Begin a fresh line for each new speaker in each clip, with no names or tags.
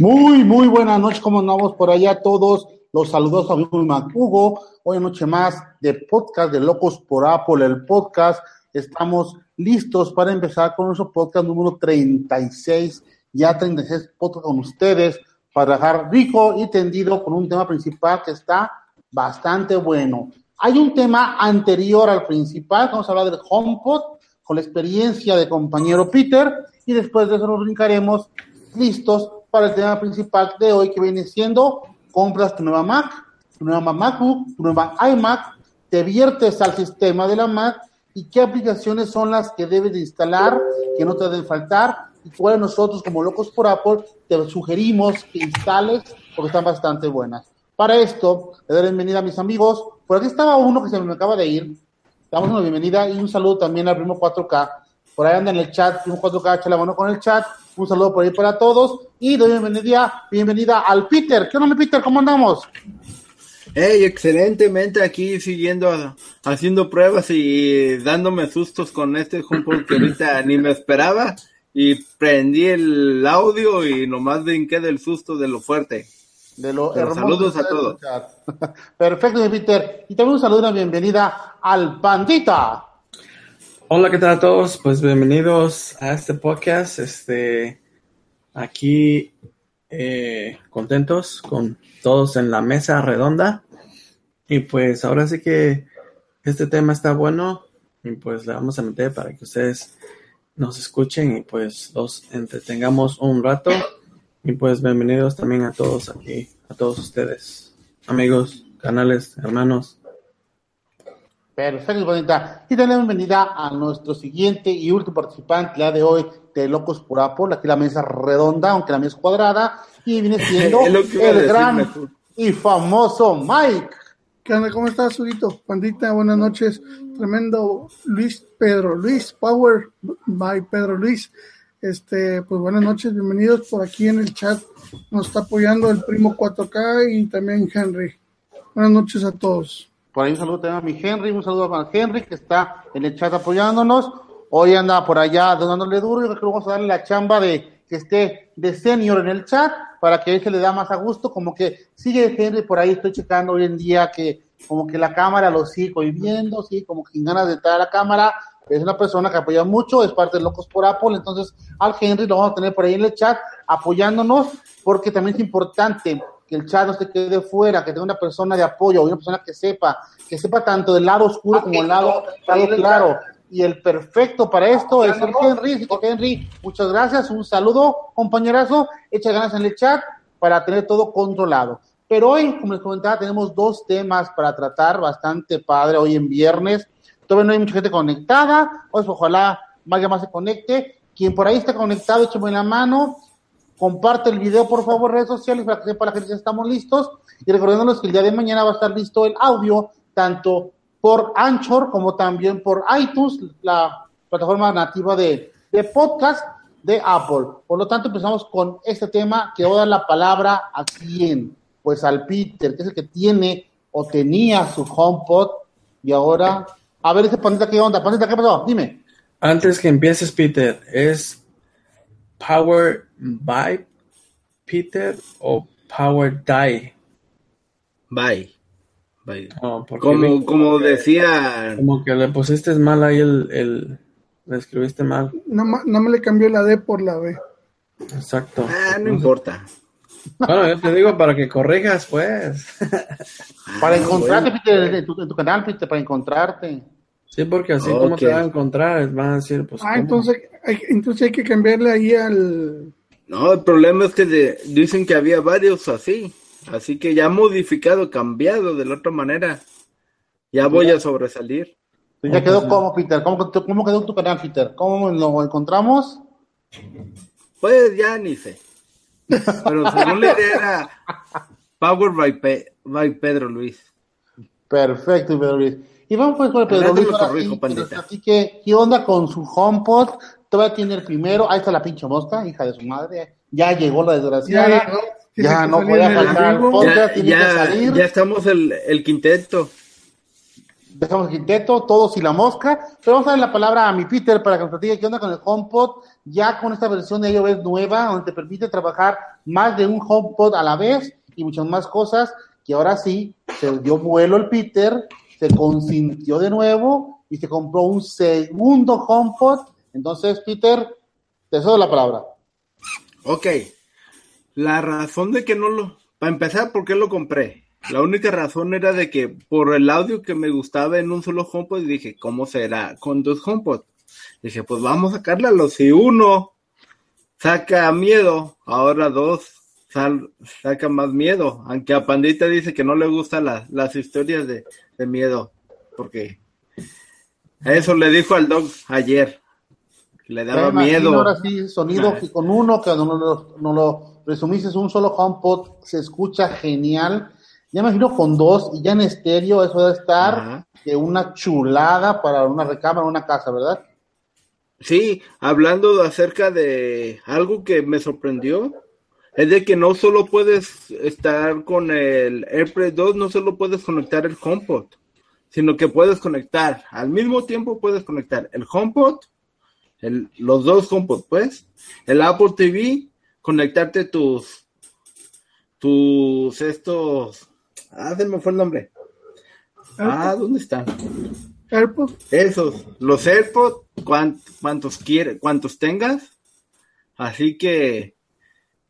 Muy, muy buenas noches, ¿cómo andamos por allá todos? Los saludos a Hugo. Hoy noche más de podcast de Locos por Apple, el podcast. Estamos listos para empezar con nuestro podcast número 36. Ya 36 podcast con ustedes para dejar rico y tendido con un tema principal que está bastante bueno. Hay un tema anterior al principal, vamos a hablar del HomePod con la experiencia de compañero Peter y después de eso nos brincaremos listos para el tema principal de hoy que viene siendo compras tu nueva Mac, tu nueva MacBook, tu nueva iMac, te viertes al sistema de la Mac y qué aplicaciones son las que debes de instalar, que no te deben faltar y cuáles nosotros como locos por Apple te sugerimos que instales porque están bastante buenas. Para esto, le doy la bienvenida a mis amigos. Por aquí estaba uno que se me acaba de ir. Damos una bienvenida y un saludo también al primo 4K. Por ahí anda en el chat, primo 4K, echa la mano con el chat. Un saludo por ahí para todos y doy bienvenida, bienvenida al Peter. ¿Qué onda, Peter? ¿Cómo andamos?
Hey, excelentemente aquí siguiendo, haciendo pruebas y dándome sustos con este HomePod que ahorita ni me esperaba y prendí el audio y nomás brinqué del susto de lo fuerte.
De lo
saludos a todos.
Perfecto, Peter. Y también un saludo y una bienvenida al Pandita.
Hola, ¿qué tal a todos? Pues bienvenidos a este podcast. Este, aquí eh, contentos con todos en la mesa redonda. Y pues ahora sí que este tema está bueno y pues le vamos a meter para que ustedes nos escuchen y pues los entretengamos un rato. Y pues bienvenidos también a todos aquí, a todos ustedes, amigos, canales, hermanos.
Perfecto, bonita. Y tenemos bienvenida a nuestro siguiente y último participante, la de hoy, de Locos por Apple. Aquí la mesa redonda, aunque la mesa es cuadrada, y viene siendo el gran y famoso Mike.
¿Qué onda? ¿Cómo estás, Huguito? Pandita, buenas noches. Tremendo Luis Pedro Luis, Power by Pedro Luis. Este, pues buenas noches, bienvenidos por aquí en el chat. Nos está apoyando el primo 4K y también Henry. Buenas noches a todos.
Por ahí un saludo también a mi Henry, un saludo a Henry que está en el chat apoyándonos. Hoy anda por allá donándole duro. Yo creo que vamos a darle la chamba de que esté de senior en el chat para que ahí se le da más a gusto. Como que sigue Henry por ahí, estoy checando hoy en día que como que la cámara lo sigue viendo, sí, como que sin ganas de entrar a la cámara. Es una persona que apoya mucho, es parte de Locos por Apple. Entonces, al Henry lo vamos a tener por ahí en el chat apoyándonos porque también es importante que el chat no se quede fuera, que tenga una persona de apoyo, una persona que sepa, que sepa tanto del lado oscuro como del lado, claro. Y el perfecto para esto es el Henry. Henry, muchas gracias, un saludo, compañerazo, echa ganas en el chat para tener todo controlado. Pero hoy, como les comentaba, tenemos dos temas para tratar, bastante padre, hoy en viernes. Todavía no hay mucha gente conectada, pues ojalá vaya más se conecte. Quien por ahí está conectado, échame la mano Comparte el video, por favor, redes sociales para que sepa la gente estamos listos. Y recordándoles que el día de mañana va a estar listo el audio, tanto por Anchor como también por iTunes, la plataforma nativa de, de podcast de Apple. Por lo tanto, empezamos con este tema que voy a dar la palabra a quién. Pues al Peter, que es el que tiene o tenía su HomePod y ahora, a ver ese pandita, ¿qué onda? Pandita, ¿qué pasó? Dime.
Antes que empieces, Peter, ¿es Power by Peter o Power Die?
Bye. Bye. como, como decía.
Como que le pusiste mal ahí el, el le escribiste mal.
No, no, me le cambió la D por la B.
Exacto.
Ah, no importa.
Bueno, yo te digo para que corrijas, pues.
para encontrarte, Peter, en tu, canal, Peter, para encontrarte.
Sí, porque así como te van a encontrar, van a decir, pues.
Ah, entonces hay, entonces hay que cambiarle ahí al.
No, el problema es que dicen que había varios así. Así que ya modificado, cambiado de la otra manera. Ya voy a sobresalir.
Pues ya quedó como, Peter. ¿Cómo, ¿Cómo, quedó tu canal, Peter? ¿Cómo lo encontramos?
Pues ya ni sé. Pero según la idea era Power by, Pedro Luis.
Perfecto, Pedro Luis. Y vamos pues con el Pedro Luis. así que, ¿qué onda con su HomePod? Todavía tiene el primero, ahí está la pinche mosca, hija de su madre, ya llegó la desgraciada, ya, no puede faltar
ya, tiene que salir. Ya estamos el, el quinteto.
Dejamos el quinteto, todos y la mosca, pero vamos a dar la palabra a mi Peter para que nos platique qué onda con el HomePod ya con esta versión de iOS nueva, donde te permite trabajar más de un HomePod a la vez y muchas más cosas, que ahora sí se dio vuelo el Peter, se consintió de nuevo y se compró un segundo HomePod. Entonces, Peter, te cedo la palabra.
Ok. La razón de que no lo... Para empezar, ¿por qué lo compré? La única razón era de que por el audio que me gustaba en un solo HomePod, dije, ¿cómo será con dos HomePod? Dije, pues vamos a sacarlo. Si uno saca miedo, ahora dos saca más miedo. Aunque a Pandita dice que no le gustan las historias de, miedo, porque eso le dijo al dog ayer. Le daba miedo.
Ahora sí, sonido que con uno, que no, no, no lo resumiste, un solo HomePod, se escucha genial ya me imagino con dos y ya en estéreo, eso debe estar de una chulada para una recámara, una casa, ¿verdad?
Sí, hablando acerca de algo que me sorprendió, es de que no solo puedes estar con el AirPlay 2, no solo puedes conectar el HomePod, sino que puedes conectar, al mismo tiempo puedes conectar el HomePod, el, los dos HomePod, pues, el Apple TV, conectarte tus, tus estos, Ah, se me fue el nombre. Ah, ¿dónde están?
AirPods.
Esos, los AirPods, cuantos quieres, cuantos tengas. Así que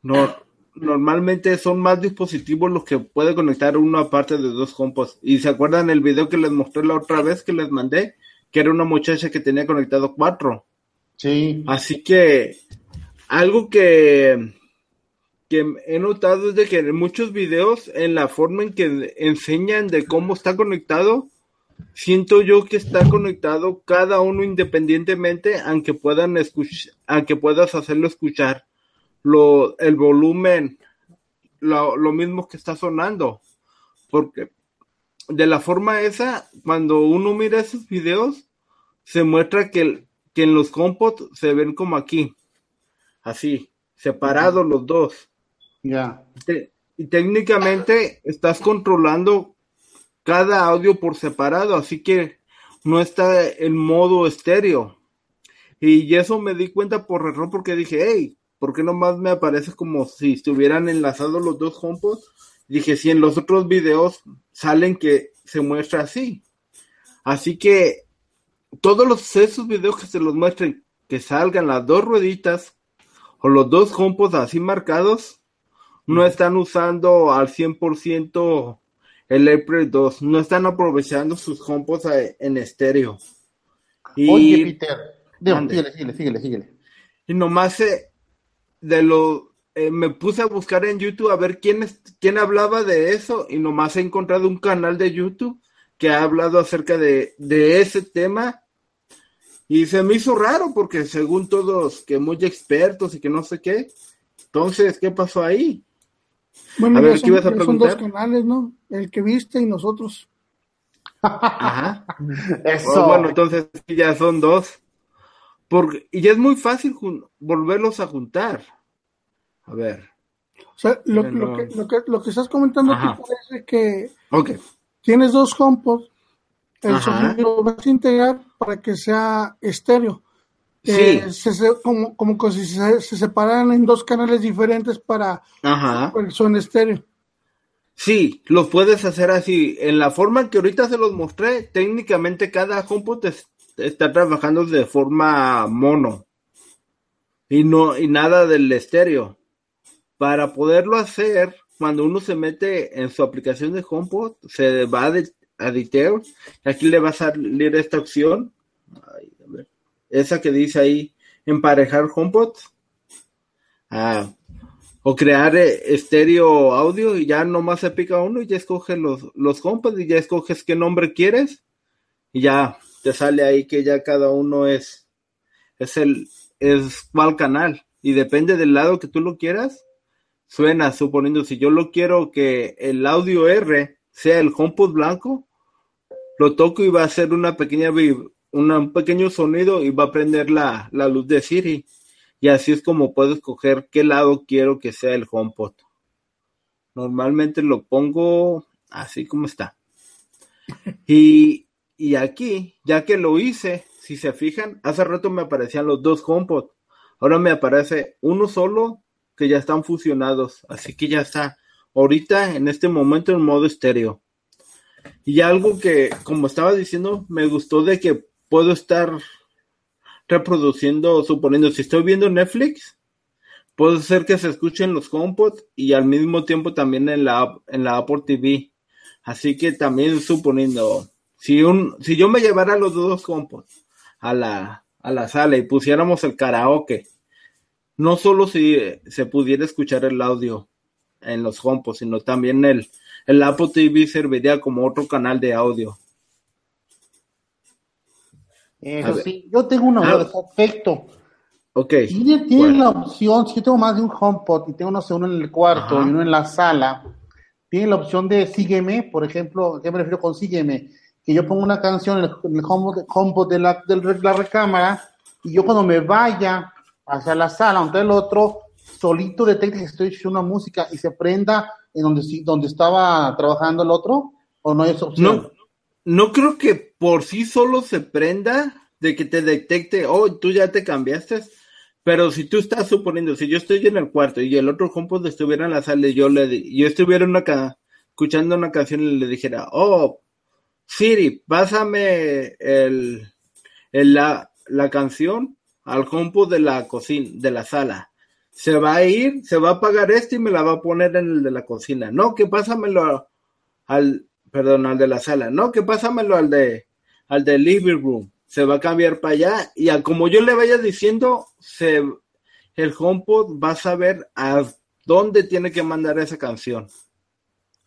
no, normalmente son más dispositivos los que puede conectar uno aparte de dos compost. Y se acuerdan el video que les mostré la otra vez que les mandé, que era una muchacha que tenía conectado cuatro.
Sí.
Así que algo que que he notado es de que en muchos videos, en la forma en que enseñan de cómo está conectado, siento yo que está conectado cada uno independientemente, aunque puedan escuchar, aunque puedas hacerlo escuchar lo, el volumen, lo, lo mismo que está sonando. Porque de la forma esa, cuando uno mira esos videos, se muestra que, que en los compots se ven como aquí, así, separados los dos.
Ya.
Y técnicamente estás controlando cada audio por separado, así que no está en modo estéreo. Y eso me di cuenta por error porque dije, hey, ¿por qué nomás me aparece como si estuvieran enlazados los dos HomePods? Dije, si en los otros videos salen que se muestra así. Así que todos los, esos videos que se los muestren, que salgan las dos rueditas o los dos HomePods así marcados, no están usando al 100% el April 2, no están aprovechando sus HomePods en estéreo.
Y, Oye, Peter, síguele, síguele, síguele, síguele.
Y nomás eh, de lo, eh, me puse a buscar en YouTube a ver quién, es, quién hablaba de eso y nomás he encontrado un canal de YouTube que ha hablado acerca de, de ese tema y se me hizo raro porque según todos que muy expertos y que no sé qué, entonces, ¿qué pasó ahí?
Bueno, a ver, son, a son dos canales, ¿no? El que viste y nosotros.
Ajá. Eso. bueno, entonces ya son dos. Porque, y ya es muy fácil volverlos a juntar. A ver.
O sea, lo, lo, que, lo, que, lo que estás comentando aquí parece que tienes dos HomePod, el sonido lo vas a integrar para que sea estéreo. Sí. Eh, como, como si se, separaran en dos canales diferentes para
Ajá.
son estéreo.
Sí, los puedes hacer así. En la forma que ahorita se los mostré, técnicamente cada HomePod está trabajando de forma mono. Y no, y nada del estéreo. Para poderlo hacer, cuando uno se mete en su aplicación de HomePod, se va a, a Details. Aquí le va a salir esta opción. Ay, esa que dice ahí, emparejar HomePods. Ah, o crear eh, estéreo audio y ya nomás se pica uno y ya escoges los, los HomePods y ya escoges qué nombre quieres y ya te sale ahí que ya cada uno es, es el, es cuál canal y depende del lado que tú lo quieras, suena suponiendo si yo lo quiero que el audio R sea el HomePod blanco, lo toco y va a hacer una pequeña un pequeño sonido y va a prender la, luz de Siri. Y así es como puedo escoger qué lado quiero que sea el HomePod. Normalmente lo pongo así como está. Y, y aquí, ya que lo hice, si se fijan, hace rato me aparecían los dos HomePod. ahora me aparece uno solo que ya están fusionados, así que ya está ahorita en este momento en modo estéreo. Y algo que, como estaba diciendo, me gustó de que puedo estar reproduciendo, suponiendo, si estoy viendo Netflix, puedo hacer que se escuchen los HomePod y al mismo tiempo también en la, en la Apple TV. Así que también suponiendo, si un, si yo me llevara los dos HomePod a la, a la sala y pusiéramos el karaoke, no solo si se pudiera escuchar el audio en los HomePod, sino también el, el Apple TV serviría como otro canal de audio.
Eso sí, yo tengo una duda,
Ah.
perfecto.
Ok.
Tiene, tiene
Bueno.
la opción, si yo tengo más de un HomePod y tengo, no sé, uno en el cuarto
Ajá.
y uno en la sala, tiene la opción de sígueme, por ejemplo, ¿a qué me refiero con sígueme? Que yo pongo una canción en el, en el HomePod, HomePod de, la, de la recámara y yo cuando me vaya hacia la sala, donde el otro, solito detecte que estoy escuchando una música y se prenda en donde, donde estaba trabajando el otro, o no esa opción.
No, no creo que por sí solo se prenda de que te detecte, oh, tú ya te cambiaste. Pero si tú estás suponiendo, si yo estoy en el cuarto y el otro HomePod estuviera en la sala y yo le yo estuviera una escuchando una canción y le dijera, oh, Siri, pásame el, el- la, la canción al HomePod de la cocina, de la sala. Se va a ir, se va a apagar este y me la va a poner en el de la cocina. No, que pásamelo al, perdón, al de la sala. No, que pásamelo al de, al de living room. Se va a cambiar para allá y a como yo le vaya diciendo, se, el HomePod va a saber a dónde tiene que mandar esa canción.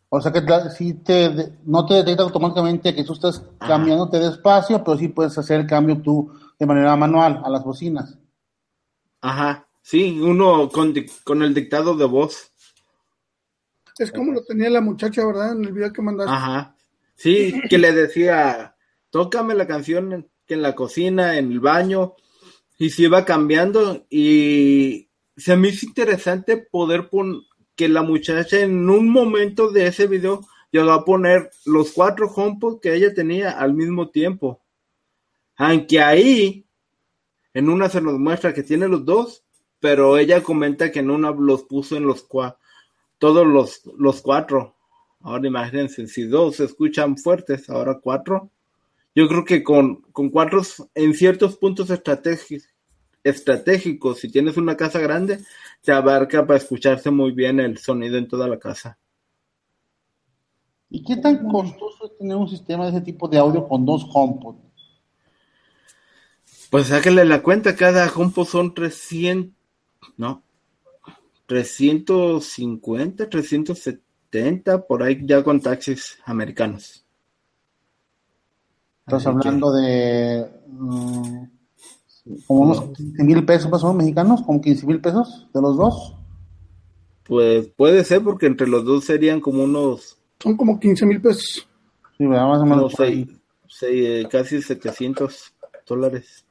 O sea que sí te, no te detecta automáticamente que tú estás cambiándote de espacio, pero sí puedes hacer el cambio tú de manera manual a las bocinas.
Ajá, sí, uno con, el dictado de voz.
Es como lo tenía la muchacha, ¿verdad? En el video que mandaste.
Ajá. Sí, que le decía, tócame la canción en, que en la cocina, en el baño, y se iba cambiando y se me hizo interesante poder poner que la muchacha en un momento de ese video llegó a poner los cuatro HomePod que ella tenía al mismo tiempo. Aunque ahí, en una se nos muestra que tiene los dos, pero ella comenta que en una los puso en los cuatro, todos los, los cuatro. Ahora imagínense, si dos se escuchan fuertes, ahora cuatro. Yo creo que con, con cuatro en ciertos puntos estratégicos, estratégicos, si tienes una casa grande, te abarca para escucharse muy bien el sonido en toda la casa.
¿Y qué tan costoso es tener un sistema de ese tipo de audio con dos HomePod?
Pues sáquenle la cuenta, cada HomePod son 300, no, 350, 370, por ahí ya con taxis americanos.
Estás
Así que-
hablando de mm, como unos 15 mil pesos más o menos mexicanos, como 15 mil pesos de los dos.
Pues puede ser porque entre los dos serían como unos,
Son como 15 mil pesos.
Sí, ¿verdad? Más o menos.
seis, eh, casi 700 dólares.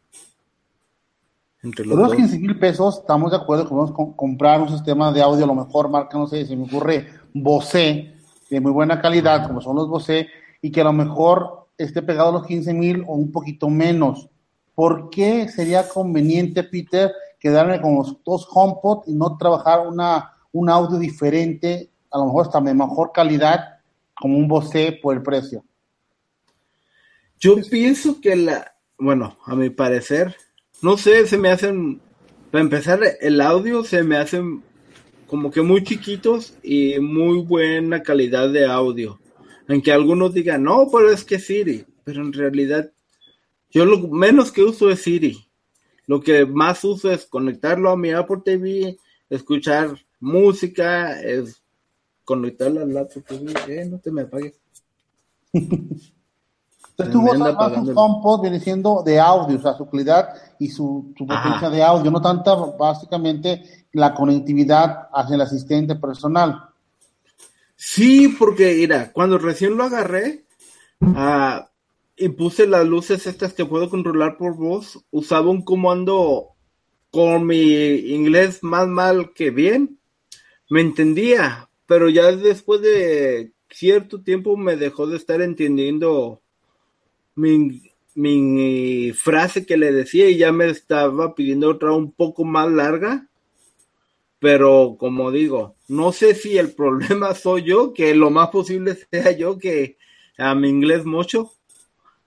Entre los dos.
15 mil pesos, estamos de acuerdo que podemos com- comprar un sistema de audio, a lo mejor marca, no sé, se me ocurre Bose, de muy buena calidad, como son los Bose, y que a lo mejor esté pegado a los 15 mil o un poquito menos. ¿Por qué sería conveniente, Peter, quedarme con los dos HomePod y no trabajar una, un audio diferente, a lo mejor hasta de mejor calidad, como un Bose por el precio?
Yo pienso que la, bueno, a mi parecer, no sé, se me hacen, para empezar, el audio se me hacen como que muy chiquitos y muy buena calidad de audio. Aunque algunos digan, no, pero es que Siri, pero en realidad yo lo menos que uso es Siri. Lo que más uso es conectarlo a mi Apple TV, escuchar música, es conectarlo al Apple TV. Eh, no te me apagues.
Entonces tú gozas más
el-
HomePod viene siendo de audio, o sea, su calidad y su, su
Ajá.
potencia de audio, no tanta básicamente la conectividad hacia el asistente personal.
Sí, porque mira, cuando recién lo agarré ah, y puse las luces estas que puedo controlar por voz, usaba un comando con mi inglés más mal que bien, me entendía, pero ya después de cierto tiempo me dejó de estar entendiendo mi, mi frase que le decía y ya me estaba pidiendo otra un poco más larga. Pero como digo, no sé si el problema soy yo, que lo más posible sea yo que a mi inglés mucho.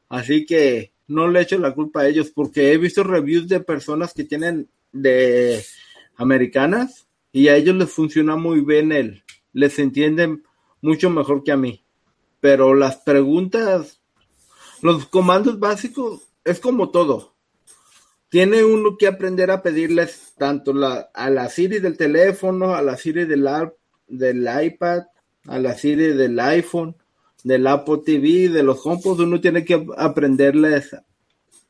Así que no le echo la culpa a ellos porque he visto reviews de personas que tienen de americanas y a ellos les funciona muy bien el, les entienden mucho mejor que a mí. Pero las preguntas, los comandos básicos, es como todo. Tiene uno que aprender a pedirles tanto la, a la Siri del teléfono, a la Siri del, del iPad, a la Siri del iPhone, del Apple TV, de los HomePods, uno tiene que aprenderles,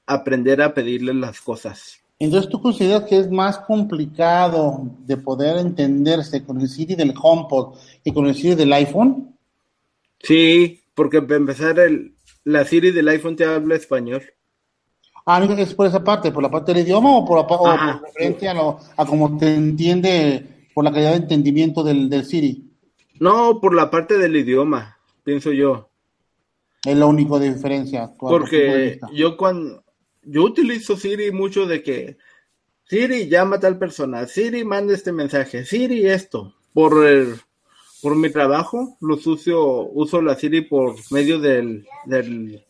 aprender a pedirles las cosas.
Entonces, ¿tú consideras que es más complicado de poder entenderse con el Siri del HomePod que con el Siri del iPhone?
Sí, porque para empezar, el, la Siri del iPhone te habla español.
Ah, ¿es por esa parte, por la parte del idioma o por, la, o por a, lo, a cómo te entiende, por la calidad de entendimiento del, del Siri?
No, por la parte del idioma, pienso yo.
Es lo único de diferencia.
Porque yo cuando yo utilizo Siri mucho de que Siri llama a tal persona, Siri manda este mensaje, Siri esto. Por el, por mi trabajo, los uso, uso la Siri por medio del, del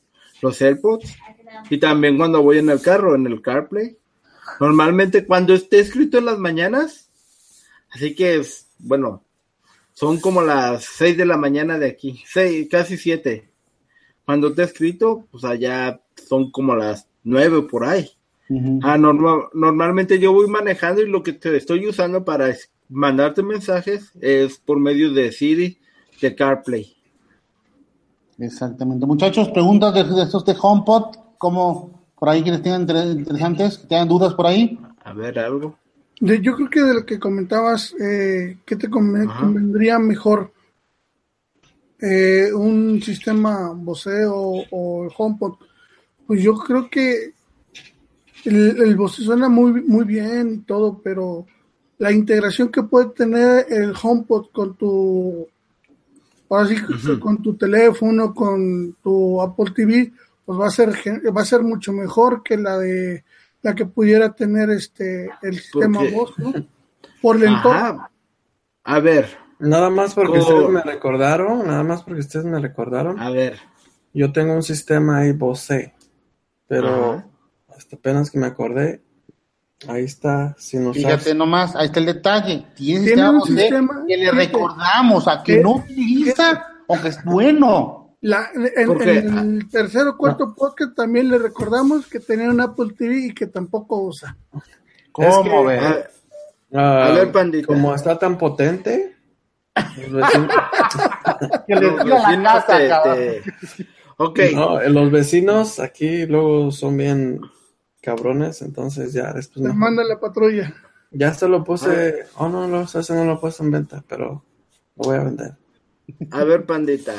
los AirPods y también cuando voy en el carro, en el CarPlay. Normalmente cuando esté escrito en las mañanas, así que es, bueno, son como las 6 de la mañana de aquí, seis, casi 7. Cuando esté escrito, pues allá son como las nueve por ahí. ah, normalmente yo voy manejando y lo que te estoy usando para mandarte mensajes es por medio de Siri, de CarPlay.
Exactamente. Muchachos, preguntas de, estos de HomePod, como por ahí quienes tengan interesantes, que tengan dudas por ahí.
A ver, algo.
yo creo que de lo que comentabas, eh, ¿qué te convendría mejor? Eh, ¿Un sistema Bose o, o HomePod? Pues yo creo que el, el suena muy, muy bien y todo, pero la integración que puede tener el HomePod con tu, así, con tu teléfono, con tu Apple TV, pues va a ser va a ser mucho mejor que la de la que pudiera tener este el sistema voz, ¿no? Por el entorno.
A ver.
Nada más porque ustedes me recordaron, nada más porque ustedes me recordaron.
A ver.
Yo tengo un sistema ahí Bose pero hasta apenas que me acordé, ahí está, sin usar.
Fíjate nomás, ahí está el detalle. Tiene un sistema que le recordamos a que no utiliza, aunque es bueno.
La, en, el tercer o cuarto podcast también le recordamos que tenía un Apple TV y que tampoco usa.
¿Cómo ver?
Ah, a ver, pandita. Como está tan potente.
que le la casa, Ok.
No, los vecinos aquí luego son bien cabrones, entonces ya después.
Me manda la patrulla.
Ya se lo puse. Oh, no, no, ese no lo puse en venta, pero lo voy a vender.
A ver, pandita.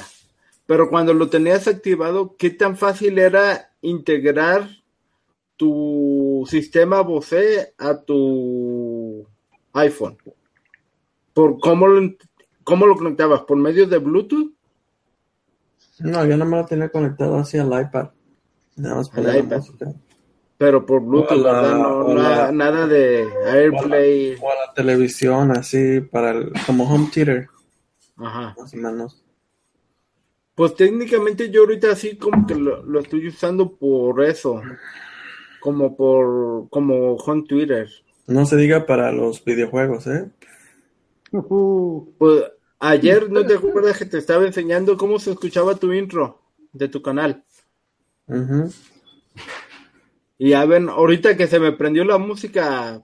Pero cuando lo tenías activado, ¿qué tan fácil era integrar tu sistema Bose a tu iPhone? ¿Por cómo lo, cómo lo conectabas? ¿Por medio de Bluetooth?
No, yo no me lo tenía conectado así al iPad. Nada más para
iPad. Pero por Bluetooth, ¿verdad? nada de AirPlay.
O a, la, televisión, así, para el, como home theater.
Ajá.
Más o menos.
Pues técnicamente yo ahorita así como que lo, estoy usando por eso. Como por, como home Twitter.
No se diga para los videojuegos, ¿eh?
Pues Ayer, ¿no te acuerdas que te estaba enseñando cómo se escuchaba tu intro de tu canal? Y a ver, ahorita que se me prendió la música,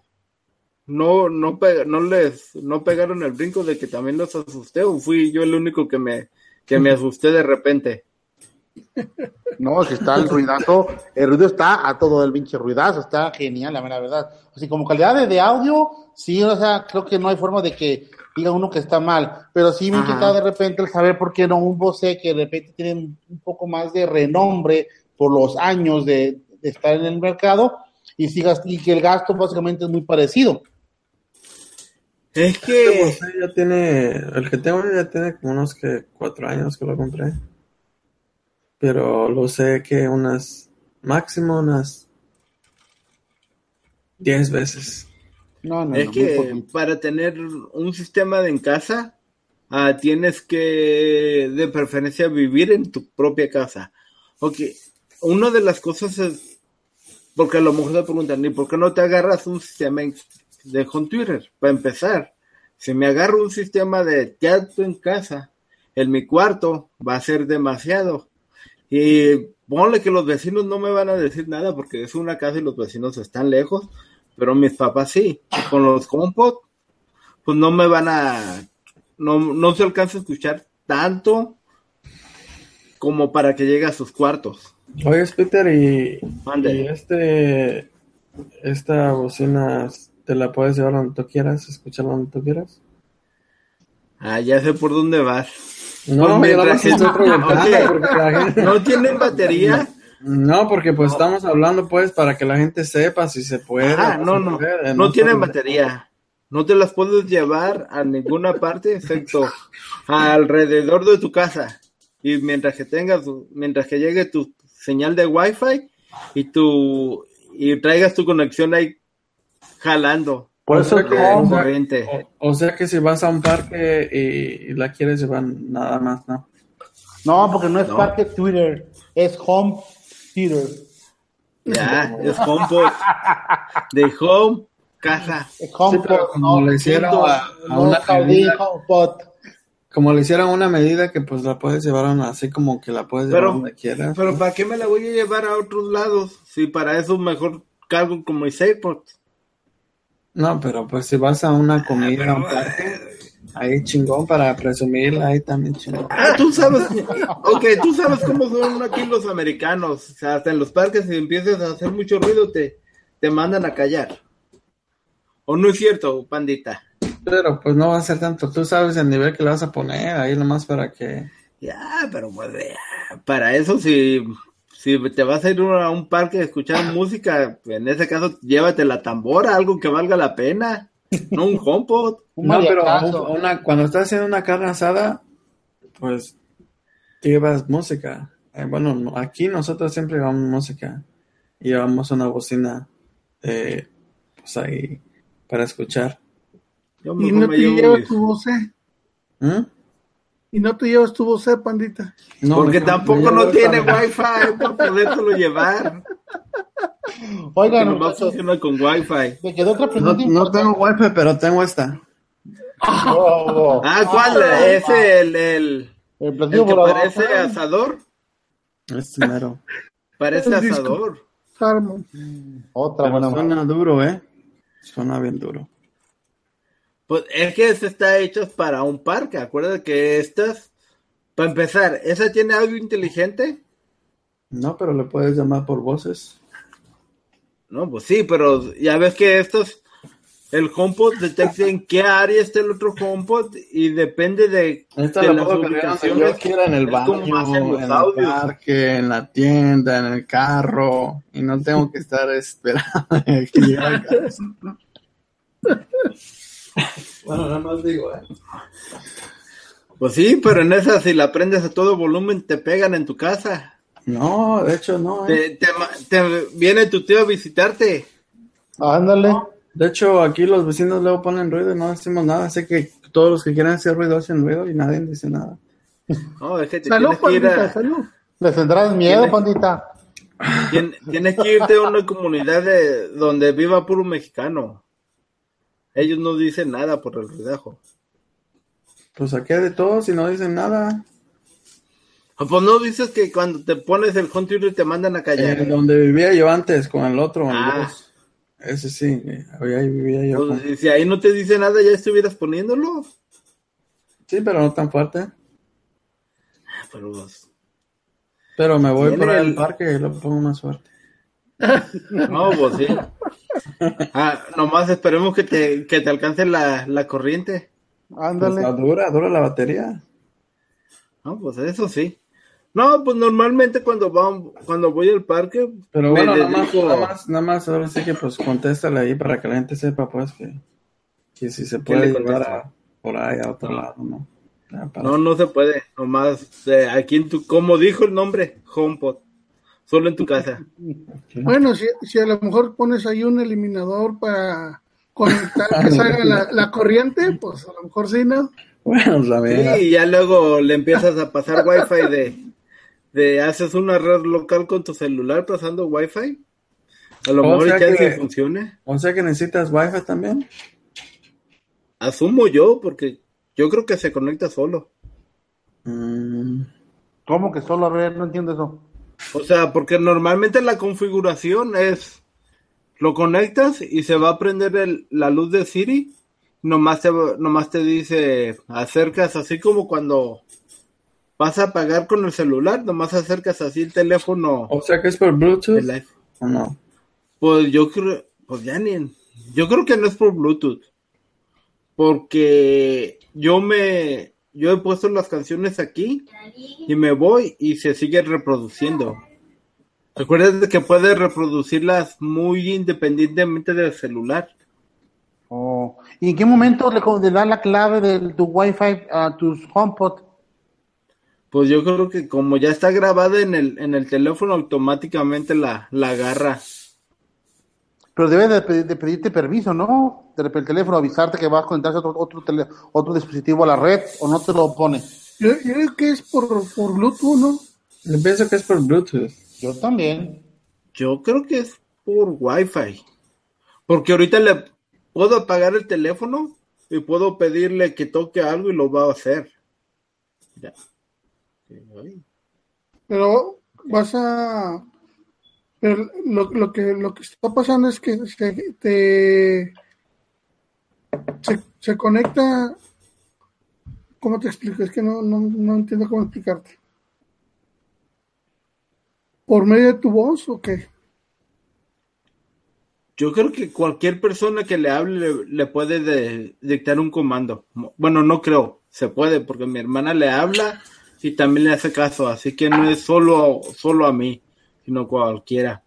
no, no, no les, no pegaron el brinco de que también los asusté o fui yo el único que me, que me asusté de repente.
No, si está el ruidazo, el ruido está a todo el pinche ruidazo, está genial, la verdad. Así como calidad de audio, sí, o sea, creo que no hay forma de que diga uno que está mal, pero sí me inquieta de repente el saber por qué no un Bose que de repente tiene un poco más de renombre por los años de, estar en el mercado y, sigas, y que el gasto básicamente es muy parecido.
Es que este ya tiene, el que tengo ya tiene como unos que cuatro años que lo compré, pero lo sé que unas máximo unas 10 veces.
No, no,
Es
no,
que para tener un sistema de en casa, ah, tienes que de preferencia vivir en tu propia casa. Ok, una de las cosas es, porque a lo mejor te preguntan, ¿y por qué no te agarras un sistema de home Twitter? Para empezar, si me agarro un sistema de teatro en casa, en mi cuarto va a ser demasiado. Y ponle que los vecinos no me van a decir nada porque es una casa y los vecinos están lejos, pero mis papás sí. Con los HomePod, pues no me van a, no, no se alcanza a escuchar tanto como para que llegue a sus cuartos.
Oye, Peter, y, este, esta bocina te la puedes llevar donde tú quieras, escucharla donde tú quieras.
Ah, ya sé por dónde vas.
No,
Pues
yo
mientras
porque la gente-
¿No tienen batería?
No, porque pues estamos hablando pues para que la gente sepa si se puede.
Ah, no, no,
puede,
no tienen batería. No te las puedes llevar a ninguna parte excepto alrededor de tu casa. Y mientras que tengas, mientras que llegue tu señal de Wi-Fi y tu y traigas tu conexión ahí jalando
Por
O
eso
sea que-
home,
corriente.
O, o sea que si vas a un parque y, y la quieres llevar nada más, ¿no?
no, porque no es
No.
parque Twitter, es home theater.
Ya, es HomePod. De home, casa.
Es home
Sí, como
no,
le hicieron a, una
pod.
Como le hicieron una medida que pues la puedes llevar así como que la puedes llevar
Pero,
donde quieras.
pero ¿para qué me la voy a llevar a otros lados? Si para eso mejor cargo como mis AirPods.
No, pero pues si vas a una comida, a un parque, ahí chingón para presumirla, ahí también chingón.
Ah, tú sabes, ok, tú sabes cómo son aquí los americanos. O sea, hasta en los parques, si empiezas a hacer mucho ruido, te, te mandan a callar. ¿O no es cierto, pandita?
Pero pues no va a ser tanto, tú sabes el nivel que le vas a poner ahí nomás para que...
Ya, pero pues, eh, para eso, si, si te vas a ir a un parque a escuchar música, en ese caso, llévate la tambora, algo que valga la pena. No un HomePod.
Un
No, pero una, cuando estás haciendo una carne asada, pues llevas música. Eh, bueno, no- aquí nosotros siempre llevamos música. Y llevamos una bocina, eh, pues ahí, para escuchar.
Yo
Y
mejor
no
me
te llevas
mis-
tu voce.
¿Mm?
Y no te llevas tu voce, pandita.
No,
Porque tampoco no tiene wifi para podértelo llevar. Que
Oigan,
nomás funciona con wifi.
me quedó otra
No,
pregunta
no tengo
importante.
wifi, pero tengo esta.
Oh,
Ah, ¿cuál? Ese, el, el,
El
el
platillo
que
volador.
parece asador.
Este mero.
Parece
El disco.
asador.
Otra
Pero
buena
suena duro, ¿eh? Suena bien duro.
Pues es que este está hecho para un parque. Acuérdate que estas, para empezar, ¿esa tiene audio inteligente?
No, pero le puedes llamar por voces.
No, pues sí, pero ya ves que estos, el HomePod detecta en qué área está el otro HomePod y depende de,
Esta
de
la
las
cargar donde yo
ubicaciones.
quiera, en el baño, en el
audios.
parque, en la tienda, en el carro, y no tengo que estar esperando que llegue a casa. Bueno, nada más digo, ¿eh?
Pues sí, pero en esa si la prendes a todo volumen te pegan en tu casa.
No, de hecho no, ¿eh?
Te, te viene tu tío a visitarte.
Ándale.
De hecho, aquí los vecinos luego ponen ruido y no decimos nada, así que todos los que quieran hacer ruido hacen ruido y nadie dice nada.
No, es que te
Salud,
tienes
pandita,
a,
salud.
Les tendrás miedo, pandita.
tien- tienes que irte a una comunidad de donde viva puro mexicano. Ellos no dicen nada por el ruidajo.
Pues aquí hay de todos y no dicen nada.
Ah, Pues no dices que cuando te pones el home theater te mandan a callar.
Eh, donde vivía yo antes, con el otro, el
Ah.
dos. Ese sí, eh, ahí vivía yo.
Pues,
con-
si ahí no te dice nada, ya estuvieras poniéndolo.
Sí, pero no tan fuerte.
Ah, Pero pues,
Pero me voy ahí
el-
al parque y lo pongo más fuerte.
no, pues sí. Ah, nomás esperemos que te, que te alcance la, la corriente.
Pues,
Ándale.
no, dura, dura la batería.
No, pues eso sí. No, pues normalmente cuando vamos, cuando voy al parque,
Pero bueno, nada más,
dedico-
nada más, nada más, ahora sí que pues contéstale ahí para que la gente sepa pues que, que si se puede
le
llevar a- por ahí a otro lado, ¿no? Ya, para-
No, no se puede. Nomás, eh, aquí en tu, como dijo el nombre, HomePod. Solo en tu casa.
Bueno, si, si a lo mejor pones ahí un eliminador para conectar que salga la, la corriente, pues a lo mejor sí, ¿no?
Bueno, también.
Sí, y ya luego le empiezas a pasar wifi de, de haces una red local con tu celular pasando wifi. A lo
O
mejor ya
que-
funcione.
O sea que necesitas wifi también.
Asumo yo, porque yo creo que se conecta solo.
Mm,
¿Cómo que solo? A ver, no entiendo eso.
O sea, porque normalmente la configuración es lo conectas y se va a prender el- la luz de Siri. Nomás te, nomás te dice, acercas así como cuando vas a pagar con el celular, nomás acercas así el teléfono.
o sea que es por Bluetooth.
el iPhone.
¿O no?
Pues yo creo, pues ya ni, yo creo que no es por Bluetooth, porque yo me, yo he puesto las canciones aquí y me voy y se sigue reproduciendo. Recuerda que puedes reproducirlas muy independientemente del celular.
Oh. ¿Y en qué momento le, da la clave de tu Wi-Fi a tus HomePod?
Pues yo creo que como ya está grabada en el, en el teléfono, automáticamente la, la agarra.
Pero debe de, pedir- de pedirte permiso, ¿no? De repente el teléfono avisarte que vas a conectarse a otro, otro, tele- otro dispositivo a la red o no te lo pone.
Yo, yo creo que es por, por Bluetooth, ¿no?
Yo pienso que es por Bluetooth.
Yo también.
Yo creo que es por Wi-Fi. Porque ahorita le puedo apagar el teléfono y puedo pedirle que toque algo y lo va a hacer. Ya.
Pero vas a... Pero lo, lo que lo que está pasando es que se, te, se, conecta... ¿Cómo te explico? Es que no, no, no entiendo cómo explicarte. ¿Por medio de tu voz o qué?
Yo creo que cualquier persona que le hable le, puede de- dictar un comando. Bueno, no creo, se puede, porque mi hermana le habla y también le hace caso, así que no es solo, solo a mí, sino cualquiera.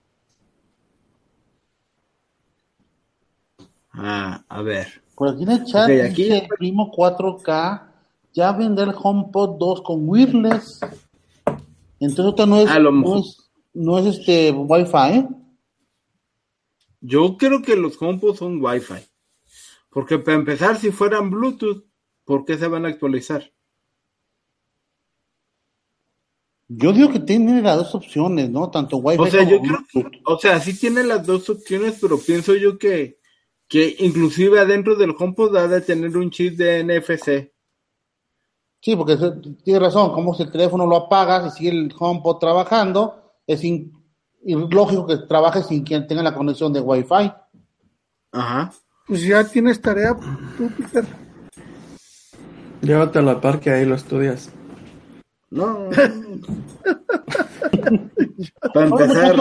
Ah, a ver.
Por aquí en el chat
Ok, aquí-
dice Primo 4K, ya vender el HomePod 2 con wireless. Entonces no es,
A lo
no es, no es este Wi-Fi, ¿eh?
Yo creo que los HomePod son Wi-Fi. Porque para empezar, si fueran Bluetooth, ¿por qué se van a actualizar?
Yo digo que tiene las dos opciones, ¿no? Tanto Wi-Fi
O sea,
como
yo creo, o sea, sí tiene las dos opciones, pero pienso yo que, que inclusive adentro del HomePod ha de tener un chip de NFC.
Sí, porque tiene razón, como si el teléfono lo apagas y sigue el HomePod trabajando, es in- ilógico que trabaje sin que tenga la conexión de Wi-Fi.
Ajá.
Pues ya tienes tarea tú, Peter.
Llévatelo al parque, ahí lo estudias.
No. Para empezar,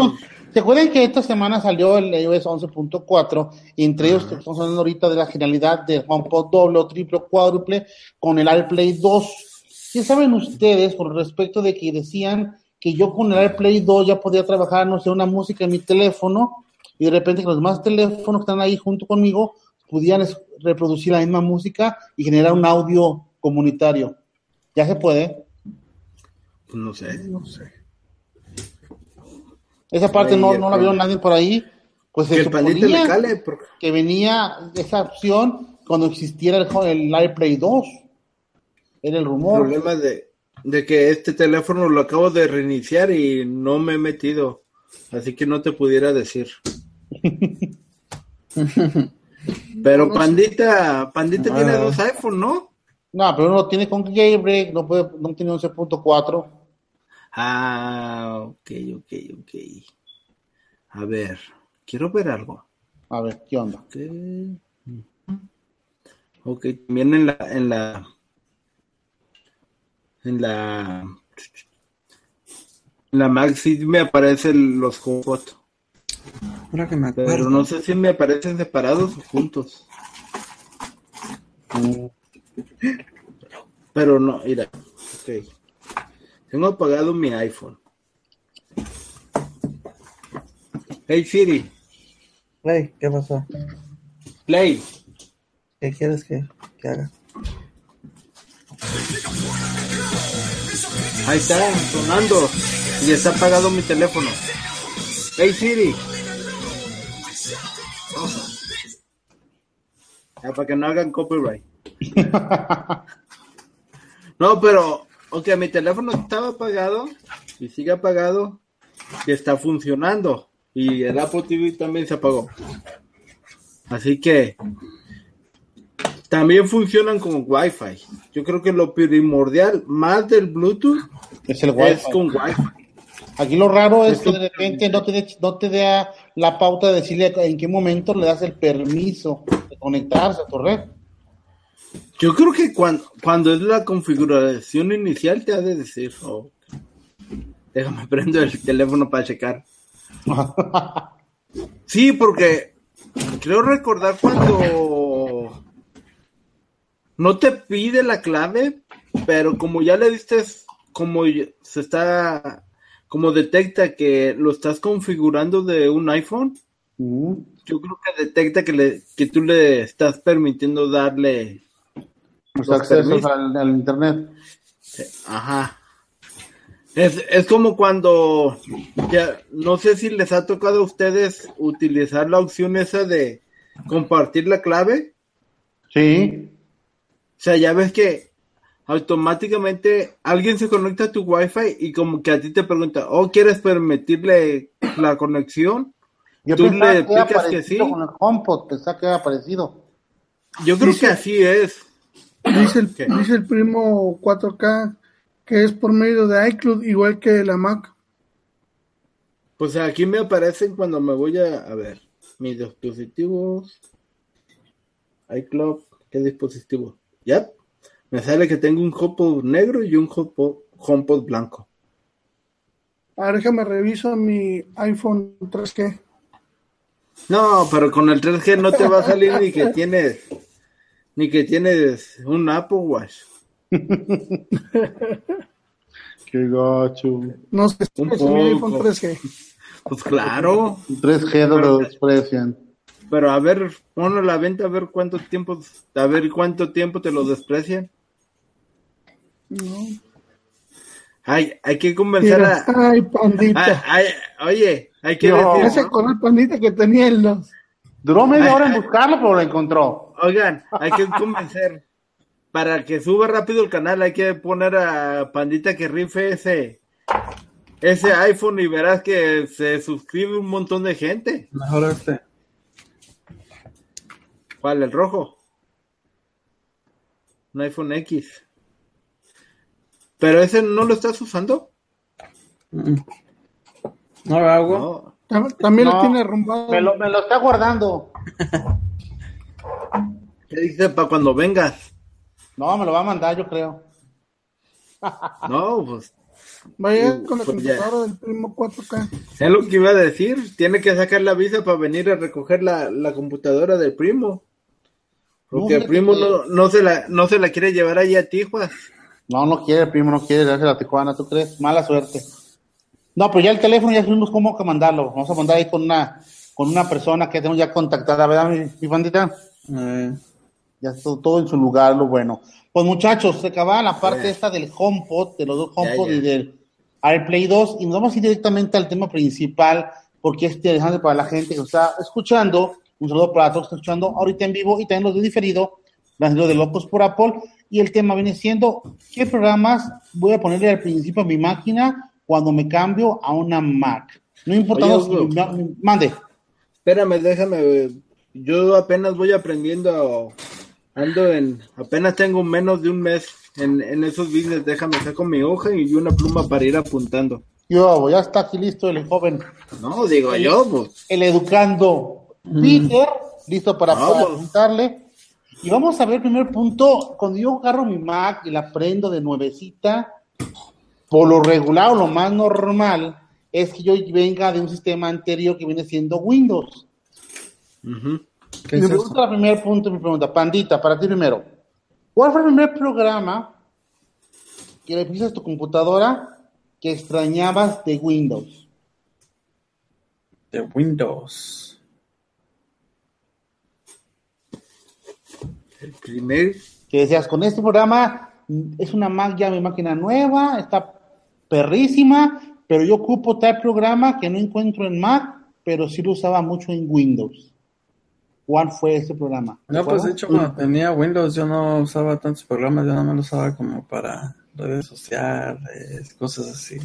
¿Se acuerdan que esta semana salió el iOS 11.4? Y entre ellos estamos hablando ahorita de la genialidad del HomePod doble o triple cuádruple con el AirPlay 2. ¿Qué saben ustedes con respecto de que decían que yo con el AirPlay 2 ya podía trabajar, no sé, una música en mi teléfono y de repente que los demás teléfonos que están ahí junto conmigo pudieran reproducir la misma música y generar un audio comunitario? Ya se puede.
Pues no sé.
No sé.
Esa parte
Ahí
no,
el
no la vio nadie por ahí. Pues se
Que el pandita le cale. porque-
que venía esa opción cuando existiera el, el AirPlay 2. Era el
El
rumor.
problema de, de que este teléfono lo acabo de reiniciar y no me he metido. Así que no te pudiera decir. Pero. Pandita, Pandita
Ah.
tiene dos iPhone, ¿no?
No, pero uno tiene con jailbreak, no, puede, no tiene 11.4.
Ah, ok, ok, ok. A ver, quiero ver algo.
A ver, ¿qué onda?
Ok, Ok, también en la, en la, en la, en la Mac sí me aparecen los HomePod,
Ahora que me acuerdo.
pero no sé si me aparecen separados o juntos. Pero no, mira, ok. Tengo apagado mi iPhone. Hey Siri,
Hey, ¿qué pasó?
play.
¿Qué quieres que, que haga?
Ahí está, sonando. Y está apagado mi teléfono. Hey Siri. Ya, para que no hagan copyright. no, pero, ok, mi teléfono estaba apagado y sigue apagado y está funcionando. Y el Apple TV también se apagó. Así que también funcionan con Wi-Fi. Yo creo que lo primordial, más del Bluetooth,
Es el
es
Wi-Fi.
con Wi-Fi.
Aquí lo raro es que
que-
de repente no te, de- no te da la pauta de decirle en qué momento le das el permiso de conectarse a tu red.
Yo creo que cuando, cuando es la configuración inicial te ha de decir, oh, déjame prendo el teléfono para checar. Sí, porque creo recordar cuando no te pide la clave, pero como ya le diste, como se está, como detecta que lo estás configurando de un iPhone,
Mm.
yo creo que detecta que, le, que tú le estás permitiendo darle
Los
Los
accesos al, al internet.
Ajá. Es, es como cuando, ya, no sé si les ha tocado a ustedes utilizar la opción esa de compartir la clave.
Sí.
O sea, ya ves que automáticamente alguien se conecta a tu wifi y como que a ti te pregunta, oh, ¿quieres permitirle la conexión?
Yo
Tú le
que
que sí.
con el HomePod, pensaba que era parecido.
Yo creo
Sí,
que
sí.
así es.
Dice el,
¿Qué?
dice el primo 4K que es por medio de iCloud, igual que la Mac.
Pues aquí me aparecen cuando me voy a, a ver, mis dispositivos, iCloud, ¿qué dispositivo? Ya, me sale que tengo un HomePod negro y un HomePod, HomePod blanco.
Ahora déjame reviso mi iPhone 3G.
No, pero con el 3G no te va a salir ni que tienes, ni que tienes un Apple Watch.
Qué gacho.
No sé si
Un
iPhone
poco.
3G.
Pues claro,
3G no lo desprecian.
pero a ver, ponlo a la venta a ver cuánto tiempo, a ver cuánto tiempo te lo desprecian.
No.
Ay, hay que convencer
Mira,
a,
ay, pandita.
Ay, ay, oye, hay que
No.
decir,
Ese
¿no?
con el pandita que tenía en los.
Duró media hora en buscarlo, pero lo encontró.
oigan, hay que convencer. Para que suba rápido el canal hay que poner a Pandita que rife ese, ese iPhone y verás que se suscribe un montón de gente.
Mejor este.
¿Cuál? ¿El rojo? Un iPhone X. ¿Pero ese no lo estás usando?
No lo hago.
No.
Tam- También
No,
lo tiene arrumbado.
Me lo, me lo está guardando.
¿Qué dice para cuando vengas?
No, me lo va a mandar, yo creo.
No, pues
Vaya
Uh,
con la
pues ya.
computadora del primo 4K.
sé lo que iba a decir. Tiene que sacar la visa para venir a recoger la, la computadora del primo. Porque
No,
el primo no, no, se la, no se la quiere llevar allá a Tijuas.
No, no quiere, primo, no quiere darse a Tijuana, ¿tú crees? Mala suerte. No, pero ya el teléfono ya supimos cómo que mandarlo. Vamos a mandar ahí con una, con una persona que tenemos ya contactada, ¿verdad, mi, mi bandita?
Eh,
Ya está todo, todo en su lugar, lo bueno. Pues muchachos, se acaba la parte
Ya.
esta del HomePod, de los dos HomePod
ya.
y del AirPlay 2, y nos vamos a ir directamente al tema principal, porque es interesante para la gente que nos está escuchando. Un saludo para todos que están escuchando ahorita en vivo y también los de diferido, las de Locos por Apple. Y el tema viene siendo, ¿qué programas voy a ponerle al principio a mi máquina cuando me cambio a una Mac? No importa,
Oye,
si
Hugo.
ma- mande.
Espérame, déjame. Yo apenas voy aprendiendo. Ando en. Apenas tengo menos de un mes en, en esos business. Déjame saco mi hoja y una pluma para ir apuntando.
Yo, ya está aquí listo el joven.
No, digo yo, pues.
el educando Peter, listo para, preguntarle. Y vamos a ver el primer punto. Cuando yo agarro mi Mac y la prendo de nuevecita, por lo regular o lo más normal es que yo venga de un sistema anterior que viene siendo Windows.
Ujú.
¿Qué
Y
es
me
eso?
pregunta el primer punto, mi pregunta, Pandita, para ti primero. ¿Cuál fue el primer programa que le pusiste a tu computadora que extrañabas de Windows?
De Windows.
El primer.
que decías, con este programa es una Mac ya mi máquina nueva, está perrísima, pero yo ocupo tal programa que no encuentro en Mac, pero sí lo usaba mucho en Windows. ¿Cuál fue ese programa?
No, pues de hecho cuando tenía Windows yo no usaba tantos programas, yo no me lo usaba como para redes sociales, cosas así.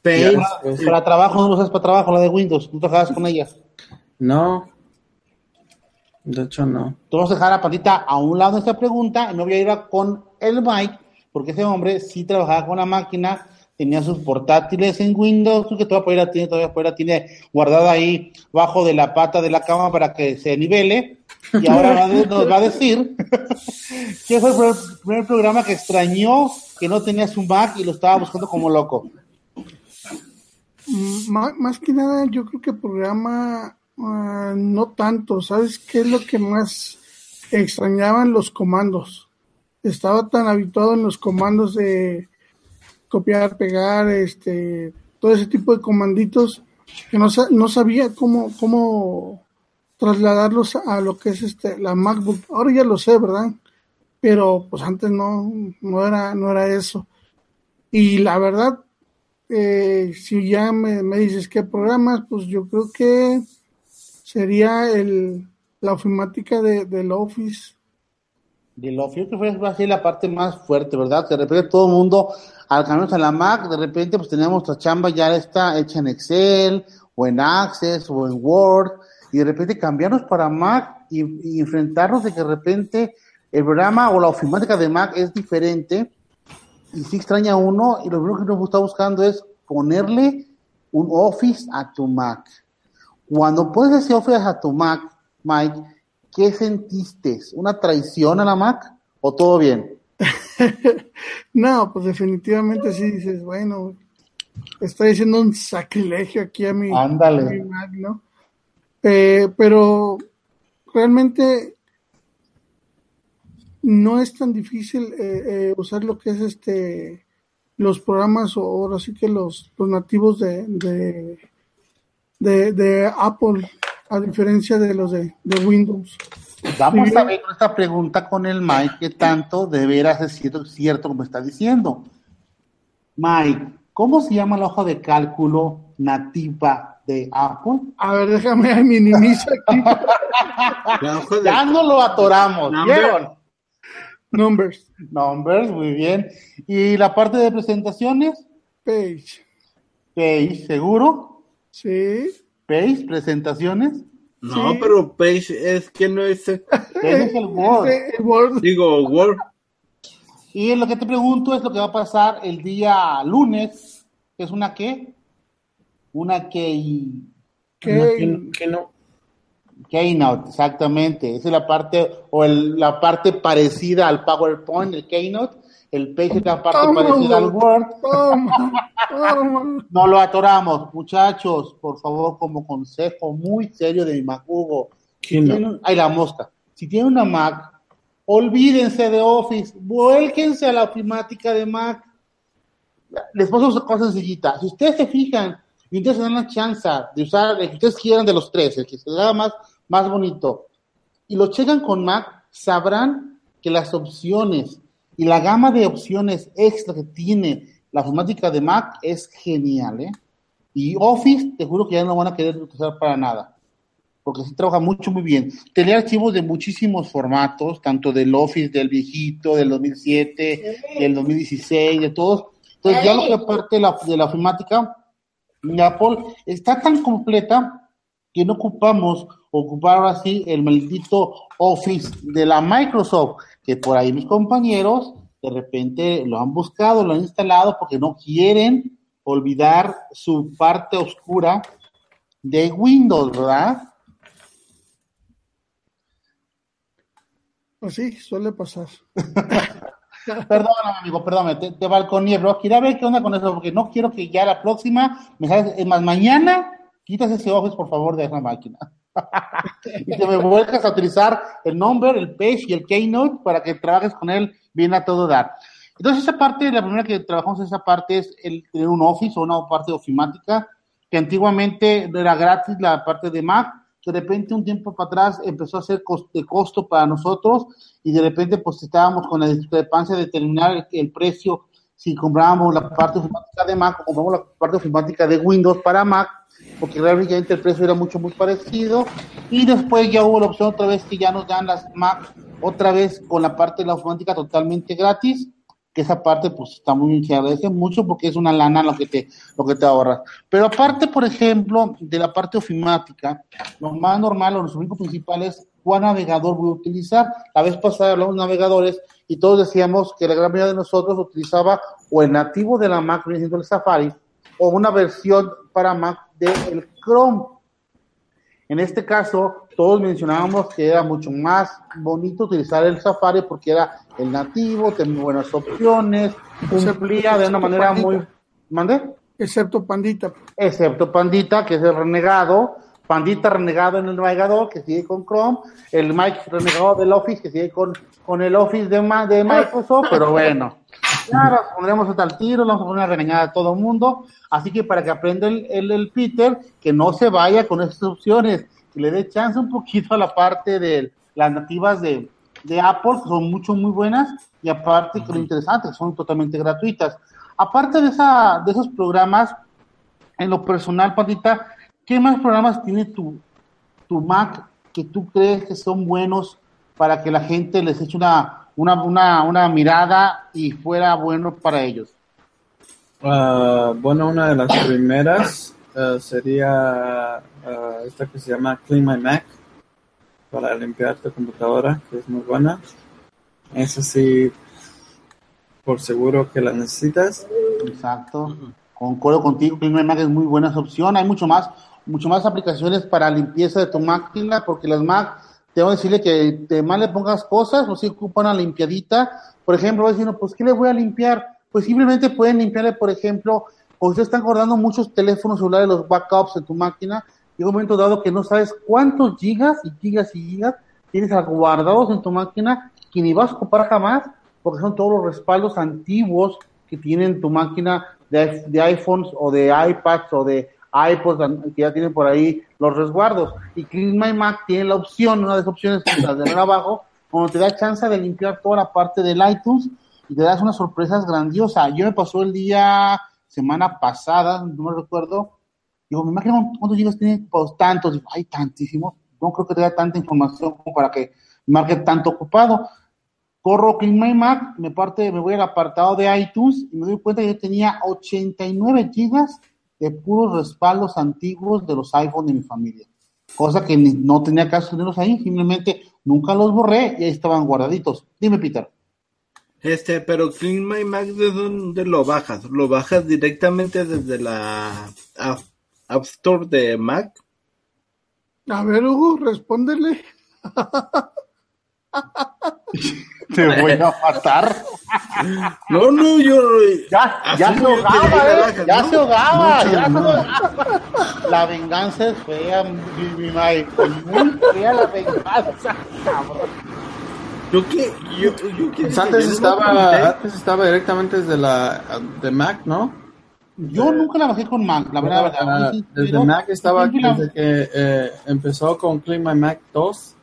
Paint. Para, trabajo, no lo usas para trabajo, la de Windows, ¿no trabajabas con ella?
No, de hecho no.
Vamos a dejar la patita a un lado de esta pregunta y me voy a ir a con el Mike, porque ese hombre sí trabajaba con la máquina, tenía sus portátiles en Windows, que todavía tiene, todavía tiene guardada ahí bajo de la pata de la cama para que se nivele. Y ahora nos va a decir que fue el primer, programa que extrañó que no tenía su Mac y lo estaba buscando como loco.
Mm, má- Más que nada, yo creo que programa ah, no tanto. ¿Sabes qué es lo que más extrañaban los comandos? Estaba tan habituado en los comandos de copiar, pegar, este, todo ese tipo de comanditos que no, no sabía cómo, cómo trasladarlos a lo que es este la MacBook. Ahora ya lo sé, ¿verdad? Pero pues antes no, no era, no era eso. Y la verdad, eh, si ya me, me dices qué programas, pues yo creo que sería el, la ofimática de, del Office.
Del Office que fue así la parte más fuerte, ¿verdad? De repente todo el mundo, al cambiarnos a la Mac, de repente pues teníamos nuestra chamba ya está hecha en Excel, o en Access, o en Word, y de repente cambiarnos para Mac y, enfrentarnos de que de repente el programa o la ofimática de Mac es diferente, y sí extraña uno, y lo primero que uno está buscando es ponerle un Office a tu Mac. Cuando pones ese Office a tu Mac, Mike, ¿qué sentiste? ¿Una traición a la Mac o todo bien?
No, pues definitivamente sí dices, bueno, estoy haciendo un sacrilegio aquí a mi,
Ándale.
a mi Mac, ¿no? Eh, pero realmente no es tan difícil eh, eh, usar lo que es este los programas o ahora sí que los, los nativos de, de, de, de Apple a diferencia de los de, de Windows.
Vamos
Sí.
a ver esta pregunta con el Mike, que tanto de veras es cierto, cierto como está diciendo. Mike, ¿cómo se llama la hoja de cálculo nativa de Apple?
A ver, déjame minimizar aquí.
De-
Ya no lo atoramos,
Number.
¿vieron?
Numbers,
Numbers, muy bien. ¿Y la parte de presentaciones?
page,
Page, ¿seguro?
sí.
Page, presentaciones.
No,
Sí.
pero Page es que no es.
El Word.
El Word.
Digo, Word.
Y lo que te pregunto es lo que va a pasar el día lunes, es una qué? Una
que-
Que, que no.
Keynote, exactamente. Esa es la parte, o el- la parte parecida al PowerPoint, el Keynote. El Page es la parte
Toma,
parecida al Word.
Toma, toma.
No lo atoramos, muchachos, por favor, como consejo muy serio de mi Mac Hugo. Si
Keynote.
tienen- ay, la mosca. Si tienen una Mac, olvídense de Office, vuélquense a la ofimática de Mac. Les pongo una cosa sencillita. Si ustedes se fijan y ustedes dan la chance de usar el que ustedes quieran de los tres, el que se les haga más, más bonito, y lo checan con Mac, sabrán que las opciones y la gama de opciones extra que tiene la ofimática de Mac es genial, ¿eh? Y Office, te juro que ya no van a querer utilizar para nada, porque sí trabaja mucho, muy bien. Tenía archivos de muchísimos formatos, tanto del Office, del viejito, del 2007, del 2016, de todos. Entonces, ya lo que parte de la, de la de Apple está tan completa que no ocupamos ocupar ahora sí el maldito Office de la Microsoft, que por ahí mis compañeros de repente lo han buscado, lo han instalado porque no quieren olvidar su parte oscura de Windows, ¿verdad?
Pues sí, suele pasar.
Perdóname, amigo, perdóname, te, te balconeé, bro. Quiero ver qué onda con eso, porque no quiero que ya la próxima, me sabes, es más, mañana quitas ese Office, por favor, de esa máquina. y que me vuelvas a utilizar el Number, el Page y el Keynote para que trabajes con él bien a todo dar. Entonces, esa parte, la primera que trabajamos esa parte es el tener un Office o una parte ofimática, que antiguamente era gratis la parte de Mac, de repente un tiempo para atrás empezó a ser de costo para nosotros y de repente pues estábamos con la discrepancia de determinar el, precio si comprábamos la parte ofimática de Mac o compramos la parte ofimática de Windows para Mac, porque realmente el precio era mucho muy parecido. Y después ya hubo la opción otra vez que ya nos dan las Mac otra vez con la parte de la ofimática totalmente gratis que esa parte pues está muy se agradece mucho porque es una lana lo que te lo que te ahorras. Pero aparte por ejemplo de la parte ofimática lo más normal o los únicos principales cuál navegador voy a utilizar la vez pasada hablamos de navegadores y todos decíamos que la gran mayoría de nosotros utilizaba o el nativo de la Mac siendo el Safari o una versión para Mac del Chrome en este caso, todos mencionábamos que era mucho más bonito utilizar el Safari porque era el nativo, tenía buenas opciones, cumplía de una manera muy... ¿Mande?
Excepto Pandita.
Excepto Pandita, que es el renegado. Pandita renegado en el navegador, que sigue con Chrome. El Mike renegado del Office, que sigue con, con el Office de, de Microsoft, pero bueno. Claro, pondremos hasta el tiro, vamos a poner una renegada a todo el mundo. Así que para que aprenda el, el, Peter, que no se vaya con esas opciones, que le dé chance un poquito a la parte de las nativas de, de Apple, que son mucho, muy buenas, y aparte que lo interesante, que son totalmente gratuitas. Aparte de, esa, de esos programas, en lo personal, Patita, ¿qué más programas tiene tu, tu Mac que tú crees que son buenos para que la gente les eche una una, una, una mirada y fuera bueno para ellos?
Uh, bueno, una de las primeras uh, sería uh, esta que se llama Clean My Mac para limpiar tu computadora, que es muy buena. Eso sí, por seguro que la necesitas.
Exacto. Concuerdo contigo, Clean My Mac es muy buena opción. Hay mucho más, mucho más aplicaciones para limpieza de tu máquina, porque las Mac te voy a decirle que te más le pongas cosas, o si ocupa una limpiadita. Por ejemplo, a pues, ¿qué le voy a limpiar? Pues simplemente pueden limpiarle, por ejemplo, o ustedes están guardando muchos teléfonos celulares, los backups en tu máquina, y en un momento dado que no sabes cuántos gigas y gigas y gigas tienes guardados en tu máquina que ni vas a ocupar jamás, porque son todos los respaldos antiguos que tienen tu máquina de, de iPhones o de iPads o de iPods que ya tienen por ahí los resguardos. Y Clean My Mac tiene la opción, una de las opciones las de abajo, cuando te da chance de limpiar toda la parte del iTunes y te das unas sorpresas grandiosas. Yo me pasó el día, semana pasada, no me recuerdo, digo, me imagino cuántos gigas tiene, pues tantos, digo, hay tantísimos, no creo que te da tanta información como para que marque tanto ocupado. Corro Clean My Mac, me parte, me voy al apartado de iTunes y me doy cuenta que yo tenía 89 gigas de puros respaldos antiguos de los iPhones de mi familia. Cosa que no tenía caso tenerlos ahí, simplemente nunca los borré y ahí estaban guardaditos. Dime, Peter.
Este, pero Clean My Mac, ¿de dónde lo bajas? ¿Lo bajas directamente desde la App, Store de Mac?
A ver, Hugo, respóndele.
Te voy a matar.
No, no, yo.
Ya, ya se ahogaba, ¿eh? Ya se ahogaba, ya se ahogaba. La venganza es fea, mi, mi Muy fea la venganza, cabrón.
Yo que, yo, yo que
pues antes estaba, antes estaba directamente desde la de Mac, ¿no?
Yo nunca la bajé con Mac, la verdad.
Uh, desde Mac estaba, desde que eh, empezó con Clean My Mac 2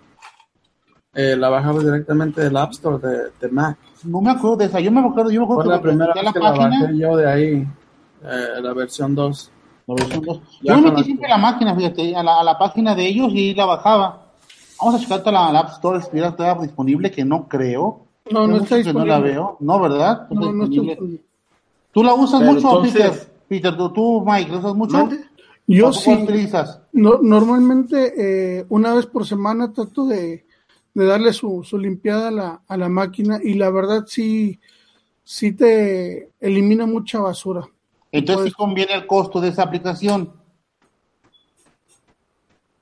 eh, la bajaba directamente del App Store de, de, Mac.
No me acuerdo de esa, yo me acuerdo, yo me acuerdo
Fue la primera vez que la bajé yo de ahí, eh, la versión 2.
La versión 2. Yo me metí siempre la máquina, fíjate, a la, a la, página de ellos y la bajaba. Vamos a checar la, la App Store, si todavía disponible, que no creo.
No, no está disponible.
no la veo, no, ¿verdad?
No, no, está disponible.
¿Tú la usas Pero mucho, entonces... Peter? Peter, ¿tú, tú, Mike, ¿la usas mucho?
Yo sí. utilizas? No, normalmente, eh, una vez por semana trato de de darle su, su limpiada a la, a la máquina y la verdad sí, sí te elimina mucha basura.
Entonces conviene el costo de esa aplicación.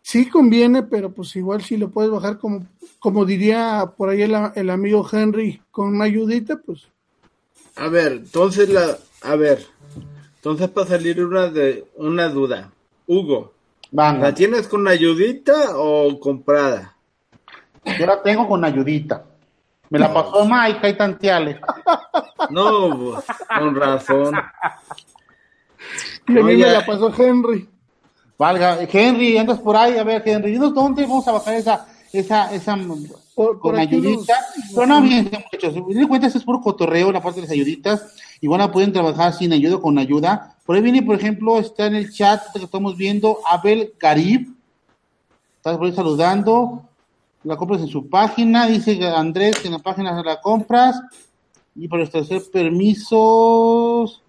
Sí conviene, pero pues igual si lo puedes bajar como, como diría por ahí el, el amigo Henry, con una ayudita, pues.
A ver, entonces la, a ver, entonces para salir una de una duda, Hugo, ¿la tienes con ayudita o comprada?
Yo la tengo con ayudita. Me la pasó Mike y tanteale.
No, con razón.
Y a mí me la pasó Henry.
Valga, Henry, andas por ahí, a ver, Henry, dinos dónde vamos a bajar esa, esa, esa,
Por-
con
por los-
Pero no, miren, muchachos, si me cuenta, esto es puro cotorreo, la parte de las ayuditas. Igual pueden trabajar sin ayuda o con ayuda. Por ahí viene, por ejemplo, está en el chat que estamos viendo, Abel Garib. Estás por ahí saludando. La compras en su página. Dice Andrés que en la página la compras. Y para establecer permisos.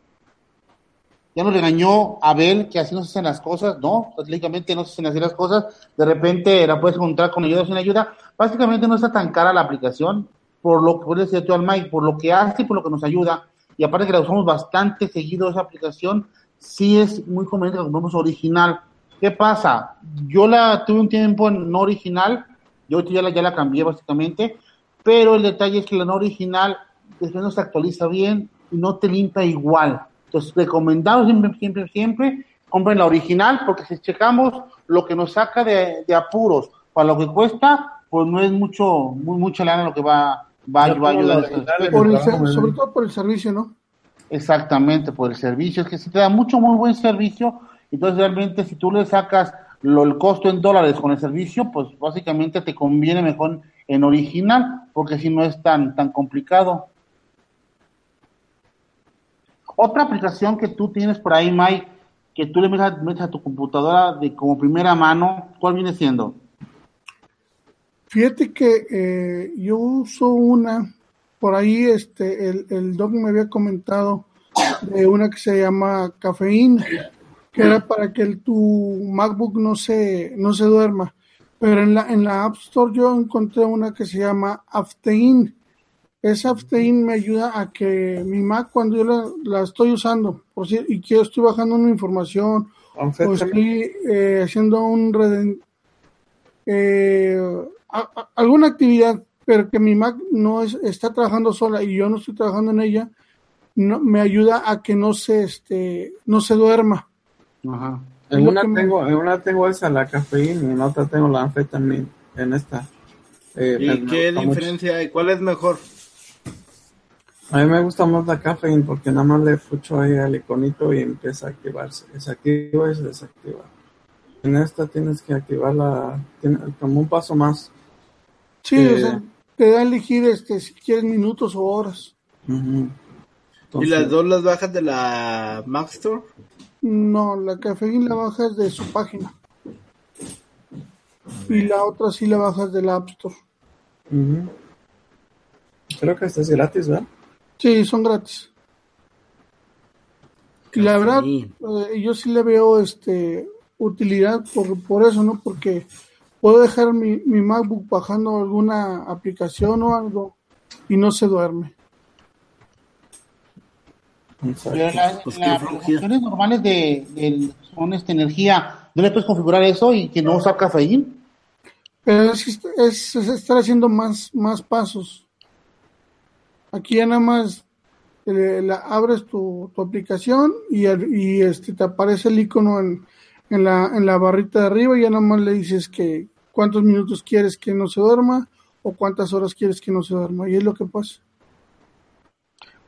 Ya nos regañó Abel que así no se hacen las cosas, no, técnicamente no se hacen así las cosas, de repente la puedes encontrar con ayuda sin ayuda, básicamente no está tan cara la aplicación, por lo que puedes decir tú al Mike, por lo que hace y por lo que nos ayuda, y aparte que la usamos bastante seguido esa aplicación, sí es muy conveniente que la compremos original. ¿Qué pasa? Yo la tuve un tiempo en no original, yo ya la, ya la cambié básicamente, pero el detalle es que la no original después no se actualiza bien y no te limpia igual. Entonces, recomendado siempre, siempre, siempre, compren la original, porque si checamos lo que nos saca de, de apuros para lo que cuesta, pues no es mucho, muy, mucha lana lo que va, va, va a ayudar.
Por el sobre todo por el servicio, ¿no?
Exactamente, por el servicio. Es que si te da mucho, muy buen servicio, entonces realmente si tú le sacas lo, el costo en dólares con el servicio, pues básicamente te conviene mejor en original, porque si no es tan, tan complicado. Otra aplicación que tú tienes por ahí, Mike, que tú le metes a, metes a tu computadora de como primera mano, ¿cuál viene siendo?
Fíjate que eh, yo uso una, por ahí este, el, el doc me había comentado de una que se llama Cafeína, que era para que el- tu MacBook no se, no se duerma. Pero en la, en la App Store yo encontré una que se llama Aftein. Esa Aftein me ayuda a que mi Mac, cuando yo la, la estoy usando, por si, y que yo estoy bajando una información o estoy eh, haciendo un reden- eh, a- a- alguna actividad, pero que mi Mac no es, está trabajando sola y yo no estoy trabajando en ella, no, me ayuda a que no se este no se duerma.
Ajá.
En una
me-
tengo, en una tengo esa la cafeína y en otra tengo la anfetamina. En esta. Eh,
¿Y qué
mucho.
diferencia hay? ¿Cuál es mejor?
A mí me gusta más la cafeína porque nada más le pucho ahí al iconito y empieza a activarse. Se activa y se desactiva. En esta tienes que activarla tiene como un paso más.
Sí,
Eh.
o sea, te da a elegir este si quieres minutos o horas.
¿Y
Entonces,
las dos las bajas de la Mac Store?
No, la cafeína la bajas de su página. Y la otra sí la bajas de la App Store.
Creo que esta es gratis, ¿verdad?
Sí, son gratis. Y la verdad, eh, yo sí le veo este utilidad por, por eso, ¿no? Porque puedo dejar mi, mi MacBook bajando alguna aplicación o algo y no se duerme.
Exacto.
Pero la-
Pues
las aplicaciones normales de, de son esta energía, ¿no le puedes configurar eso y que no usa cafeína?
Pero es, es- es estar haciendo más, más pasos. Aquí ya nada más eh, la, abres tu, tu aplicación y, y este te aparece el icono en, en, la, en la barrita de arriba y ya nada más le dices que cuántos minutos quieres que no se duerma o cuántas horas quieres que no se duerma. Y es lo que pasa.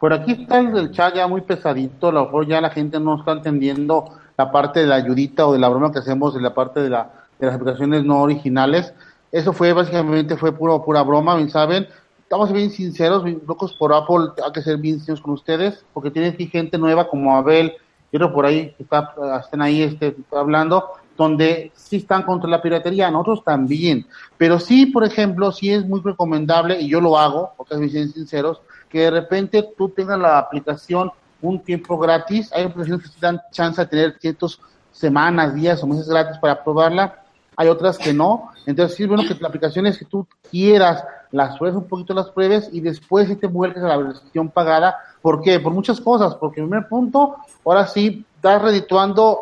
Por aquí está el del chat ya muy pesadito, a lo mejor ya la gente no está entendiendo la parte de la ayudita o de la broma que hacemos en la parte de, la, de las aplicaciones no originales. Eso fue básicamente fue puro, pura broma, bien saben. Estamos bien sinceros, locos por Apple, hay que ser bien sinceros con ustedes, porque tienen aquí gente nueva como Abel, y otro por ahí que está, están ahí este, hablando, donde sí están contra la piratería, nosotros también. Pero sí, por ejemplo, sí es muy recomendable, y yo lo hago, porque soy bien sinceros, que de repente tú tengas la aplicación un tiempo gratis. Hay aplicaciones que te dan chance de tener ciertas semanas, días o meses gratis para probarla. Hay otras que no. Entonces, sí es bueno que las aplicaciones que tú quieras las pruebes un poquito, las pruebes y después sí te vuelques a la versión pagada. ¿Por qué? Por muchas cosas. Porque, en primer punto, ahora sí estás redituando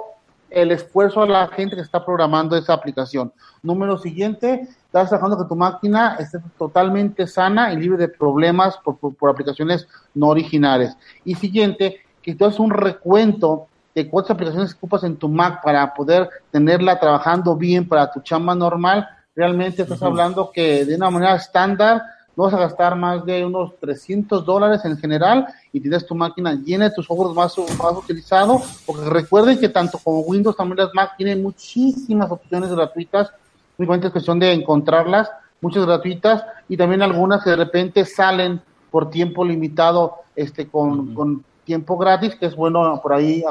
el esfuerzo a la gente que está programando esa aplicación. Número siguiente, estás dejando que tu máquina esté totalmente sana y libre de problemas por, por, por aplicaciones no originales. Y siguiente, que tú haces un recuento de cuántas aplicaciones ocupas en tu Mac para poder tenerla trabajando bien para tu chamba normal. Realmente estás uh -huh. hablando que de una manera estándar no vas a gastar más de unos 300 dólares en general y tienes tu máquina llena de tus software más, más utilizado, porque recuerden que tanto como Windows también las Mac tienen muchísimas opciones gratuitas, únicamente es cuestión de encontrarlas, muchas gratuitas y también algunas que de repente salen por tiempo limitado este con, con tiempo gratis, que es bueno por ahí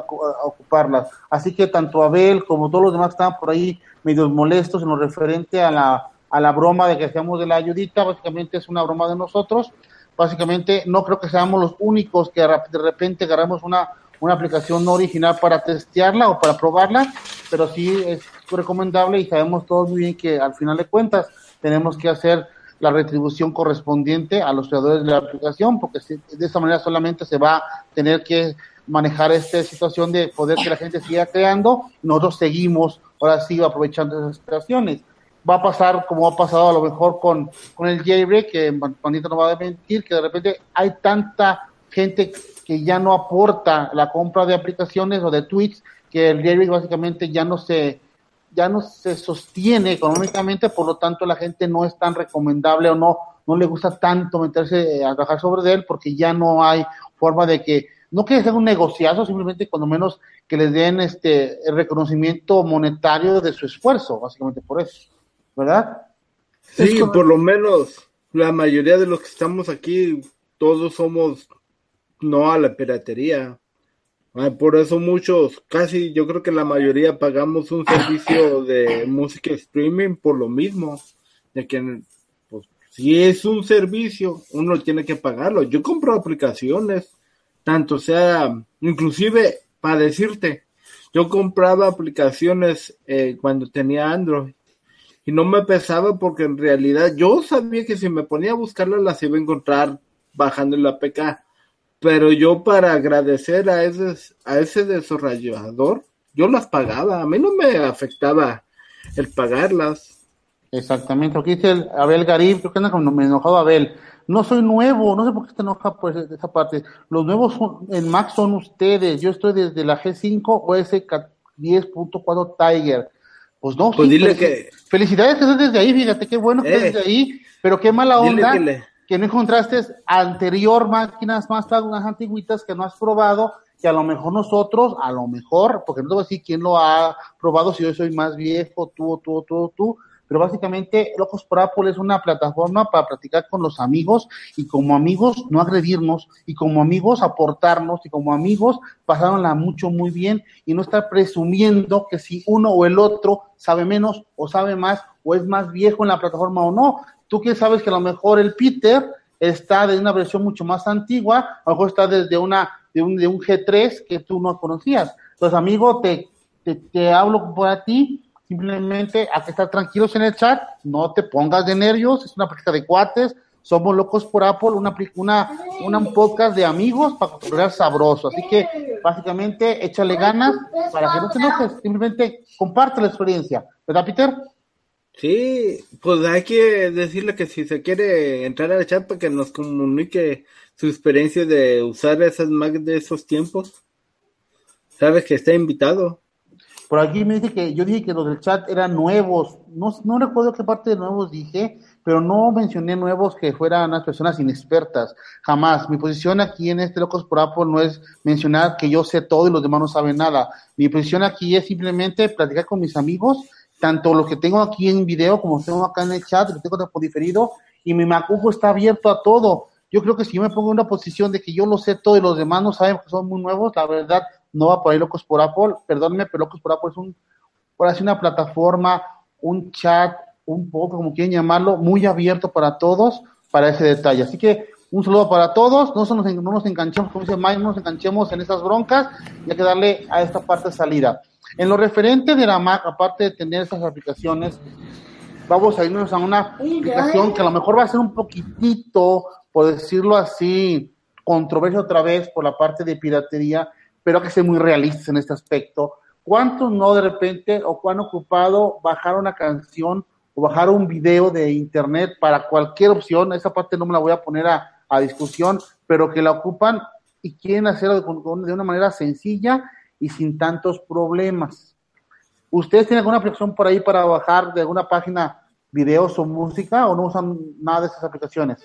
ocuparlas. Así que tanto Abel como todos los demás que estaban por ahí medio molestos en lo referente a la, a la broma de que hacemos de la ayudita, básicamente es una broma de nosotros. Básicamente no creo que seamos los únicos que de repente agarramos una, una aplicación no original para testearla o para probarla, pero sí es recomendable y sabemos todos muy bien que al final de cuentas tenemos que hacer la retribución correspondiente a los creadores de la aplicación, porque de esa manera solamente se va a tener que manejar esta situación de poder que la gente siga creando, nosotros seguimos ahora sí aprovechando esas situaciones. Va a pasar como ha pasado a lo mejor con, con el jailbreak, que Pandita no va a mentir, que de repente hay tanta gente que ya no aporta la compra de aplicaciones o de tweets, que el jailbreak básicamente ya no se, ya no se sostiene económicamente, por lo tanto la gente no es tan recomendable o no, no le gusta tanto meterse a trabajar sobre él porque ya no hay forma de que, no que sea un negociazo, simplemente cuando menos que les den este el reconocimiento monetario de su esfuerzo, básicamente por eso, ¿verdad?
Sí, por lo menos la mayoría de los que estamos aquí, todos somos no a la piratería. Por eso muchos, casi yo creo que la mayoría pagamos un servicio de música streaming por lo mismo, de que pues, si es un servicio, uno tiene que pagarlo. Yo compro aplicaciones, tanto sea, inclusive para decirte, yo compraba aplicaciones eh, cuando tenía Android y no me pesaba porque en realidad yo sabía que si me ponía a buscarlas las iba a encontrar bajando la APK pero yo para agradecer a ese, a ese desarrollador, yo las pagaba, a mí no me afectaba el pagarlas.
Exactamente, aquí dice el Abel Garib, creo que anda como me enojado Abel. No soy nuevo, no sé por qué te enoja por esa parte. Los nuevos en Mac son ustedes. Yo estoy desde la G5 o S10.4 Tiger. Pues no,
pues dile que...
felicidades que estés desde ahí, fíjate, qué bueno que estés eh. desde ahí, pero qué mala onda que no encontraste anterior máquinas más unas antiguitas que no has probado, que a lo mejor nosotros, a lo mejor, porque no te voy a decir quién lo ha probado, si yo soy más viejo, tú, tú, tú, tú, pero básicamente Locos por Apple es una plataforma para platicar con los amigos y como amigos no agredirnos y como amigos aportarnos y como amigos pasarla mucho muy bien y no estar presumiendo que si uno o el otro sabe menos o sabe más o es más viejo en la plataforma o no, Tú que sabes que a lo mejor el Peter está de una versión mucho más antigua, a lo mejor está desde una, de un, de un G3 que tú no conocías. Entonces, amigo, te, te, hablo por ti, simplemente hay que estar tranquilos en el chat, no te pongas de nervios, es una práctica de cuates, somos locos por Apple, una, una, una un podcast de amigos para cotorrear sabroso. Así que, básicamente, échale ganas para que no te enojes, simplemente comparte la experiencia. ¿Verdad, Peter?
Sí, pues hay que decirle que si se quiere entrar al chat para que nos comunique su experiencia de usar esas Mac de esos tiempos. Sabes que está invitado.
Por aquí me dice que yo dije que los del chat eran nuevos. No, no recuerdo qué parte de nuevos dije, pero no mencioné nuevos que fueran unas personas inexpertas. Jamás. Mi posición aquí en este Locos por Apple no es mencionar que yo sé todo y los demás no saben nada. Mi posición aquí es simplemente platicar con mis amigos tanto lo que tengo aquí en video como tengo acá en el chat, lo tengo por diferido, y mi macujo está abierto a todo. Yo creo que si yo me pongo en una posición de que yo lo sé todo y los demás no saben que son muy nuevos, la verdad no va por ahí Locos por Apple. Perdónme, pero Locos por Apple es un, por así una plataforma, un chat, un poco, como quieren llamarlo, muy abierto para todos, para ese detalle. Así que un saludo para todos, no, nos, no nos enganchemos, como dice Mike, no nos enganchemos en esas broncas, y hay que darle a esta parte salida. En lo referente de la Mac, aparte de tener estas aplicaciones, vamos a irnos a una aplicación que a lo mejor va a ser un poquitito, por decirlo así, controversia otra vez por la parte de piratería, pero que ser muy realistas en este aspecto. ¿Cuántos no de repente o cuán ocupado bajar una canción o bajar un video de internet para cualquier opción? Esa parte no me la voy a poner a, discusión, pero que la ocupan y quieren hacerlo de una manera sencilla y sin tantos problemas. ¿Ustedes tienen alguna aplicación por ahí para bajar de alguna página videos o música o no usan nada de esas aplicaciones?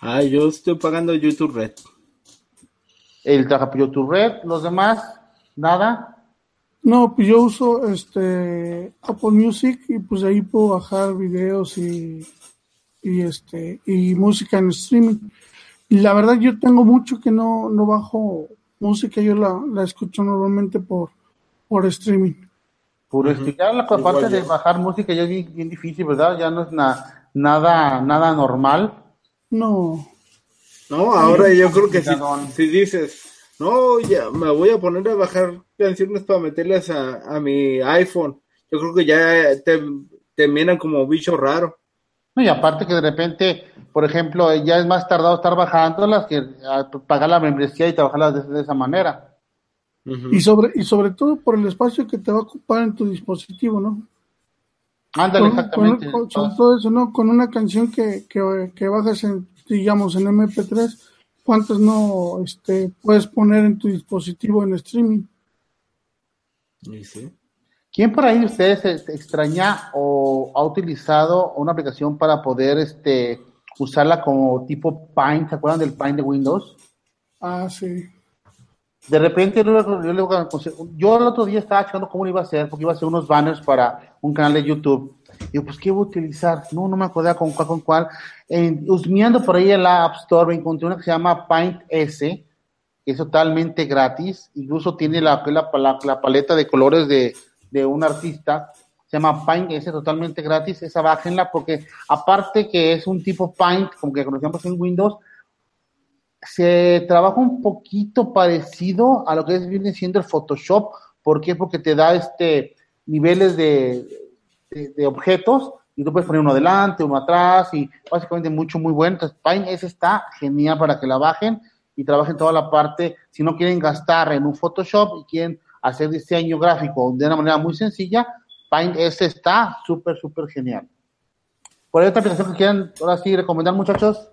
Ah, yo estoy pagando YouTube Red.
El Red, los demás, nada.
No, pues yo uso este Apple Music y pues ahí puedo bajar videos y, y este y música en streaming. Y la verdad yo tengo mucho que no, no bajo música, yo la, la escucho normalmente por, por streaming.
Por explicar la parte de bajar música ya es bien, bien difícil, ¿verdad? Ya no es na- nada, nada normal.
No,
No, ahora yo creo que si, si dices, no, ya me voy a poner a bajar canciones para meterlas a, a mi iPhone, yo creo que ya te, te miran como bicho raro.
No, y aparte que de repente, por ejemplo, ya es más tardado estar bajándolas que pagar la membresía y trabajarlas de, de esa manera.
Y sobre, y sobre todo por el espacio que te va a ocupar en tu dispositivo, ¿no?
Ándale,
Con-
exactamente.
con- con- sobre todo eso, ¿no? Con una canción que, que, que bajas en, digamos, en MP3, ¿cuántas no este, puedes poner en tu dispositivo en streaming?
Y sí.
¿Quién por ahí de ustedes extraña o ha utilizado una aplicación para poder este, usarla como tipo Paint? ¿Se acuerdan del Paint de Windows?
Ah, sí.
De repente, yo, yo, yo el otro día estaba checando cómo lo iba a hacer, porque iba a hacer unos banners para un canal de YouTube. Yo, pues, ¿qué voy a utilizar? No, no me acordaba con cuál, con cuál. En, husmeando por ahí en la App Store, me encontré una que se llama Paint S, que es totalmente gratis. Incluso tiene la, la, la, paleta de colores de, de un artista. Se llama Paint S, totalmente gratis. Esa bájenla, porque aparte que es un tipo Paint, como que conocíamos en Windows, se trabaja un poquito parecido a lo que es, viene siendo el Photoshop. ¿Por qué? Porque te da este niveles de, de, objetos y tú puedes poner uno adelante, uno atrás y básicamente mucho, muy bueno. Entonces, Paint ese está genial para que la bajen y trabajen toda la parte. Si no quieren gastar en un Photoshop y quieren hacer diseño gráfico de una manera muy sencilla, Paint ese está súper, súper genial. ¿Por ahí otra aplicación que quieran ahora sí recomendar, muchachos?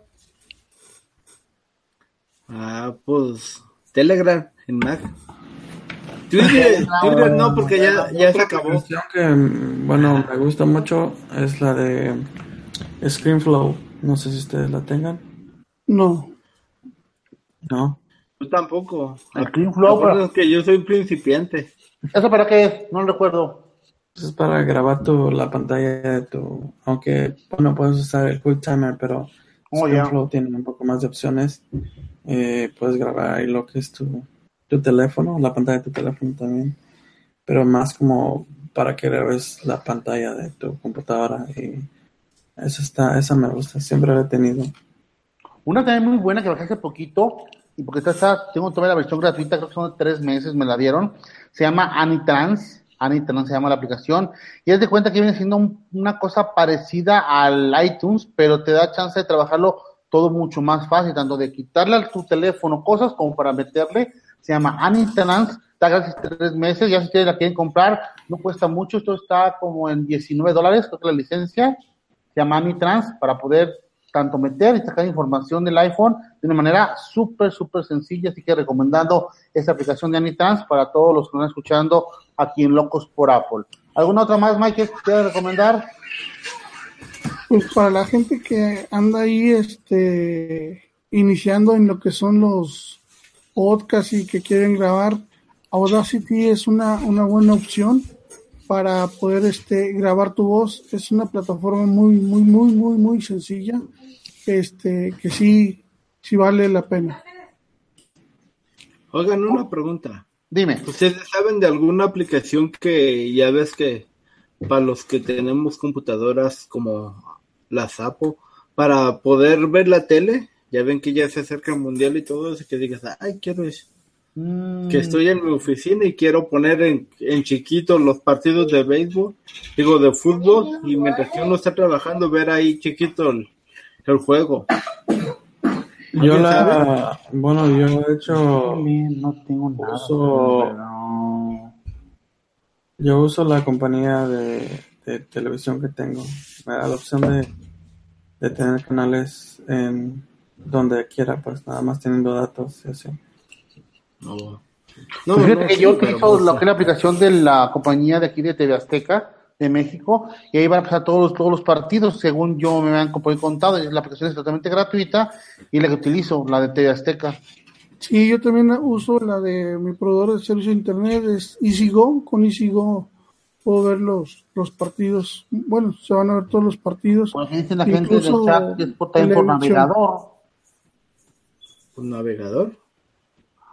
Ah, pues Telegram en Mac. Twitter, Twitter no, porque ya, ya se acabó.
canción que, bueno, me gusta mucho es la de Screenflow. No sé si ustedes la tengan.
No.
No.
Yo tampoco.
El Cleanflow,
Acuérdense que yo soy principiante.
¿Eso para qué es? No lo recuerdo.
Es para grabar tu, la pantalla de tu. Aunque, bueno, puedes usar el QuickTimer, pero
Oh, ya.
Screenflow tiene un poco más de opciones. Eh, puedes grabar ahí lo que es tu, tu teléfono, la pantalla de tu teléfono también. Pero más como para que grabes la pantalla de tu computadora. Y eso está, esa me gusta, siempre la he tenido.
Una también muy buena que bajé hace poquito, y porque esta está, tengo todavía la versión gratuita, creo que son tres meses, me la dieron. Se llama Anitrans, Anitrans se llama la aplicación, y es de cuenta que viene siendo un- una cosa parecida al iTunes, pero te da chance de trabajarlo todo mucho más fácil, tanto de quitarle a tu teléfono cosas como para meterle. Se llama Anitrans, está gratis tres meses, ya si ustedes la quieren comprar, no cuesta mucho, esto está como en 19 dólares, creo que la licencia, se llama Anitrans, para poder tanto meter y sacar información del iPhone de una manera súper, súper sencilla. Así que recomendando esta aplicación de Anitrans para todos los que están escuchando aquí en Locos por Apple. ¿Alguna otra más, Mike, que quieras recomendar?
Pues para la gente que anda ahí este iniciando en lo que son los podcasts y que quieren grabar, Audacity es una, una buena opción para poder este grabar tu voz. Es una plataforma muy, muy, muy, muy, muy sencilla, este, que sí, sí vale la pena.
Oigan, una pregunta.
Dime.
¿Ustedes saben de alguna aplicación que ya ves que para los que tenemos computadoras como la Sapo, para poder ver la tele, ya ven que ya se acerca el mundial y todo eso, que digas, ay, quiero eso.
Mm,
Que estoy en mi oficina y quiero poner en, en chiquito los partidos de béisbol, digo de fútbol, y mientras que uno está trabajando, ver ahí chiquito el, el juego.
Yo
¿Alguien
la, bueno, yo he hecho,
no tengo nada.
Uso- yo uso la compañía de, de televisión que tengo. Me da la opción de, de tener canales en donde quiera, pues nada más teniendo datos y así.
No,
Pues
no,
fíjate
no,
que
sí,
yo utilizo
pues,
lo que es la aplicación de la compañía de aquí de TV Azteca, de México y ahí van a pasar todos, todos los partidos, según yo me han contado, la aplicación es totalmente gratuita y la que utilizo, la de TV Azteca.
Sí, yo también uso la de mi proveedor de servicio de internet, es EasyGo, con EasyGo puedo ver los, los partidos, bueno, se van a ver todos los partidos.
Pues la gente del chat que es por, también por navegador.
¿Por navegador?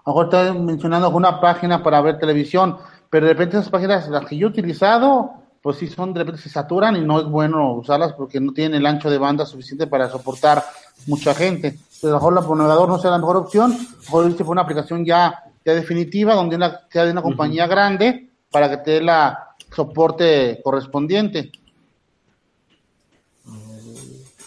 Ahora estoy mencionando una página para ver televisión, pero de repente esas páginas, las que yo he utilizado, pues sí son, de repente se saturan y no es bueno usarlas porque no tienen el ancho de banda suficiente para soportar mucha gente. Entonces, a lo mejor por navegador no sea la mejor opción, mejor irse por una aplicación ya, ya definitiva, donde una, sea de una compañía grande, para que te dé la soporte correspondiente.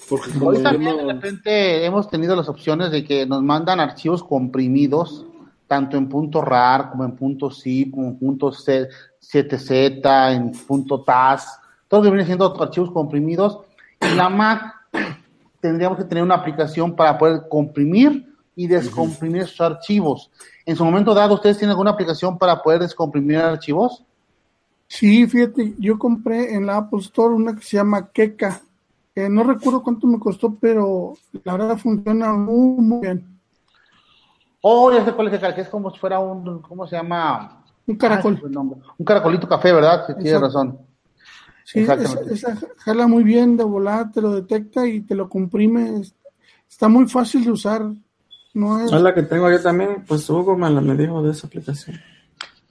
Porque Hoy también de repente hemos tenido las opciones de que nos mandan archivos comprimidos, tanto en punto RAR como en punto zip, como en punto 7Z, en punto TAS, todo lo que viene siendo archivos comprimidos. Y la Mac tendríamos que tener una aplicación para poder comprimir y descomprimir esos archivos. En su momento dado, ¿ustedes tienen alguna aplicación para poder descomprimir archivos?
Sí, fíjate, yo compré en la Apple Store una que se llama Keka. No recuerdo cuánto me costó, pero la verdad funciona muy, muy bien.
Oh, ya sé cuál es que es como si fuera un, ¿cómo se llama?
Un caracol.
un caracolito café, ¿verdad? Sí, tienes razón.
Sí, esa, jala muy bien de volar, te lo detecta y te lo comprime. Está muy fácil de usar. No es...
la que tengo yo también, pues Hugo me, me dijo de esa aplicación.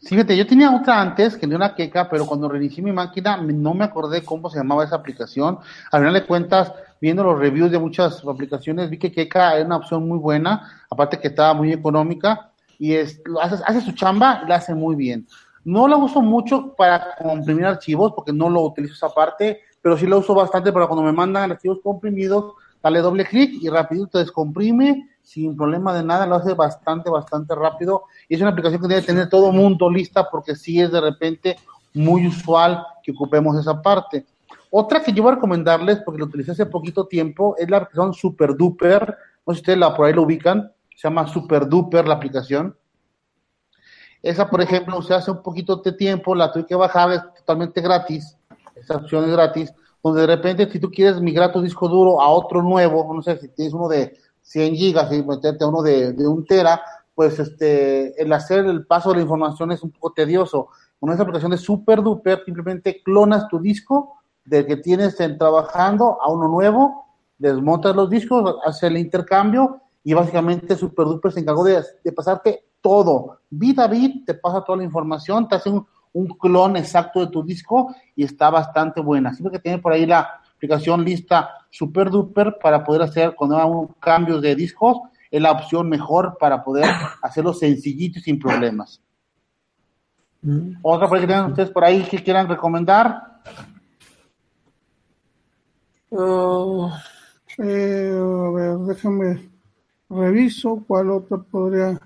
Fíjate, yo tenía otra antes que de una queca, pero cuando reinicié mi máquina no me acordé cómo se llamaba esa aplicación. Al final de cuentas, viendo los reviews de muchas aplicaciones, vi que queca era una opción muy buena, aparte que estaba muy económica y es, hace, hace su chamba y la hace muy bien. No la uso mucho para comprimir archivos porque no lo utilizo esa parte, pero sí la uso bastante para cuando me mandan archivos comprimidos, dale doble clic y rapidito descomprime sin problema de nada, lo hace bastante, bastante rápido y es una aplicación que debe tener todo mundo lista porque sí es de repente muy usual que ocupemos esa parte. Otra que yo voy a recomendarles, porque lo utilicé hace poquito tiempo, es la aplicación Super Duper. No sé si ustedes la, por ahí lo ubican. Se llama Super Duper la aplicación. Esa, por ejemplo, usé hace un poquito de tiempo, la tuve que bajar, es totalmente gratis. Esa opción es gratis. Donde de repente, si tú quieres migrar tu disco duro a otro nuevo, no sé si tienes uno de 100 gigas y meterte a uno de, de un tera, pues este, el hacer el paso de la información es un poco tedioso. Con esa aplicación de Super Duper, simplemente clonas tu disco del que tienes en trabajando a uno nuevo, desmontas los discos, hace el intercambio y básicamente Super Duper se encargó de, pasarte todo. Bit a bit te pasa toda la información, te hace un, un, clon exacto de tu disco y está bastante buena. Siempre que tiene por ahí la aplicación lista Super Duper para poder hacer cuando hagan cambios de discos es la opción mejor para poder hacerlo sencillito y sin problemas. Otra para que tengan ustedes por ahí que quieran recomendar.
Oh, eh, a ver, déjame reviso cuál otra podría,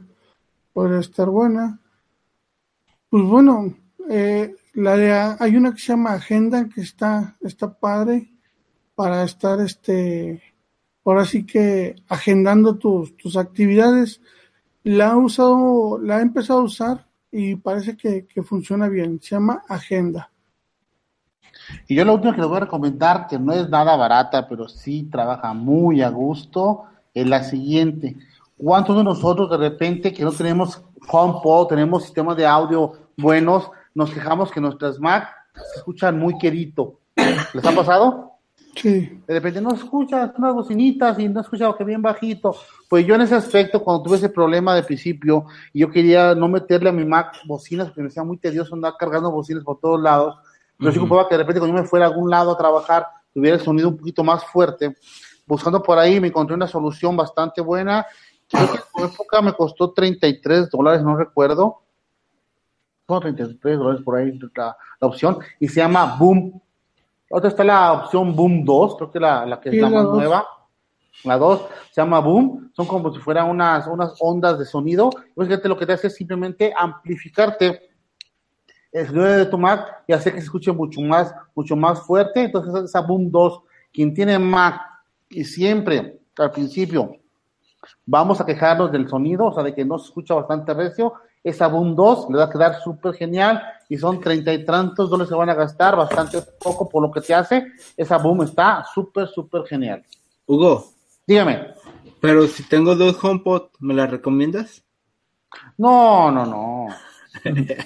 podría estar buena. Pues bueno, eh, la hay una que se llama Agenda que está, está padre para estar este ahora sí que agendando tus, tus actividades. La ha usado, la ha empezado a usar y parece que, funciona bien. Se llama Agenda.
Y yo lo último que les voy a recomendar, que no es nada barata, pero sí trabaja muy a gusto, es la siguiente. ¿Cuántos de nosotros de repente que no tenemos HomePod, tenemos sistemas de audio buenos, nos quejamos que nuestras Mac se escuchan muy querido? ¿Les ha pasado?
Sí.
De repente no escuchas unas bocinitas y no escuchado que bien bajito. Pues yo en ese aspecto, cuando tuve ese problema de principio, y yo quería no meterle a mi Mac bocinas porque me hacía muy tedioso andar cargando bocinas por todos lados. Pero sí ocupaba que de repente cuando yo me fuera a algún lado a trabajar, tuviera el sonido un poquito más fuerte. Buscando por ahí me encontré una solución bastante buena. Creo que en su época me costó 33 dólares, no recuerdo. Son 33 dólares por ahí la, la opción. Y se llama Boom otra está la opción Boom 2, creo que la, la que es la, más nueva. La 2 se llama Boom, son como si fueran unas, unas ondas de sonido. Pues fíjate, lo que te hace es simplemente amplificarte el sonido de tu Mac y hacer que se escuche mucho más, mucho más fuerte. Entonces, esa Boom 2, quien tiene Mac y siempre al principio vamos a quejarnos del sonido, o sea, de que no se escucha bastante recio, esa Boom 2 le va a quedar súper genial y son treinta y tantos dólares que van a gastar, bastante poco por lo que te hace. Esa Boom está súper, súper genial.
Hugo,
Dígame.
pero si tengo dos HomePod, ¿me las recomiendas?
No, no, no.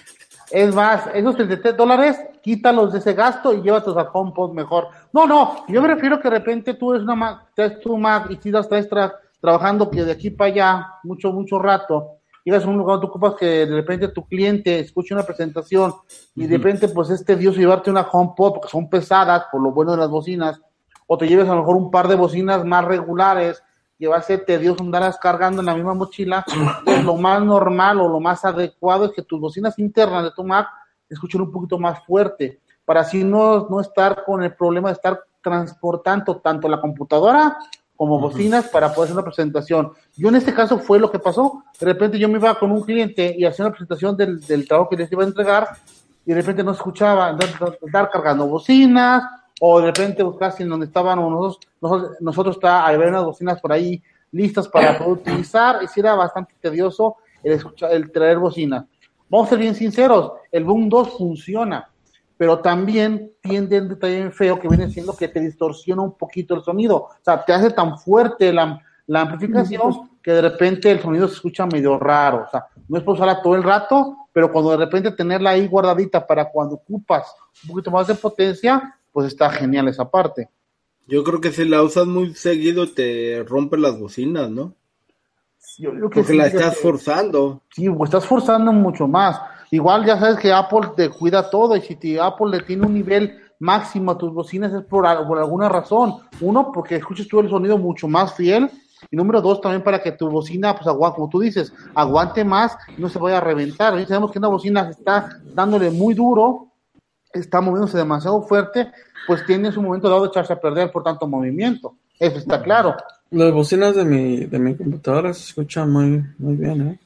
Es más, esos 33 dólares, quítalos de ese gasto y llévalos a HomePod mejor. No, no, yo me refiero que de repente tú eres una Mac, traes tu Mac y si las traes tra- trabajando que de aquí para allá, mucho, mucho rato, llegas a un lugar donde tú ocupas que de repente tu cliente escuche una presentación y de repente pues es tedioso llevarte una HomePod porque son pesadas por lo bueno de las bocinas, o te lleves a lo mejor un par de bocinas más regulares que va a ser tedioso andarlas cargando en la misma mochila, pues lo más normal o lo más adecuado es que tus bocinas internas de tu Mac escuchen un poquito más fuerte, para así no, no estar con el problema de estar transportando tanto la computadora como bocinas para poder hacer una presentación. Yo en este caso fue lo que pasó. De repente yo me iba con un cliente y hacía una presentación del, del trabajo que les iba a entregar y de repente no escuchaba, andar, cargando bocinas o de repente buscar si en donde estaban o nosotros, nosotros, nosotros está, había unas bocinas por ahí listas para poder utilizar y sí era bastante tedioso el, escuchar, el traer bocinas. Vamos a ser bien sinceros, el Boom 2 funciona, pero también tiene un detalle bien feo que viene siendo que te distorsiona un poquito el sonido. O sea, te hace tan fuerte la, la amplificación que de repente el sonido se escucha medio raro. O sea, no es por usarla todo el rato, pero cuando de repente tenerla ahí guardadita para cuando ocupas un poquito más de potencia, pues está genial esa parte.
Yo creo que si la usas muy seguido te rompe las bocinas, ¿no?
Yo, yo que
Porque
sí,
la estás forzando.
Sí, pues estás forzando mucho más. Igual ya sabes que Apple te cuida todo y si te- Apple le tiene un nivel máximo a tus bocinas es por, por alguna razón. Uno, porque escuches tú el sonido mucho más fiel. Y número dos, también para que tu bocina, pues aguante, como tú dices, aguante más y no se vaya a reventar. Y sabemos que una bocina está dándole muy duro, está moviéndose demasiado fuerte, pues tiene en su momento dado de echarse a perder por tanto movimiento. Eso está claro.
Las bocinas de mi, de mi computadora se escuchan muy, muy bien, ¿eh?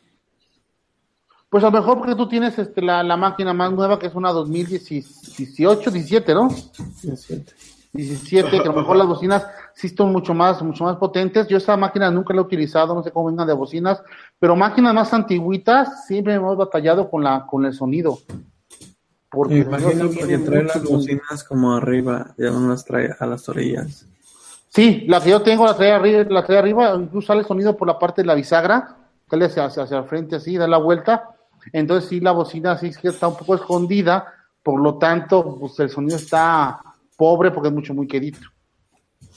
Pues a lo mejor porque tú tienes este, la, la máquina más nueva, que es una 2018, 17, ¿no?
17.
17, que a lo mejor las bocinas sí son mucho más, mucho más potentes. Yo esa máquina nunca la he utilizado, no sé cómo vengan de bocinas, pero máquinas más antiguitas siempre hemos batallado con la, con el sonido. Porque
imagino
viene
trae las bocinas como arriba, ya no las trae a las orillas.
Sí, la que yo tengo la trae arriba, la trae arriba, incluso sale el sonido por la parte de la bisagra, sale hacia, hacia, hacia el frente así, da la vuelta. Entonces sí, la bocina sí es que está un poco escondida, por lo tanto, pues el sonido está pobre porque es mucho, muy quedito.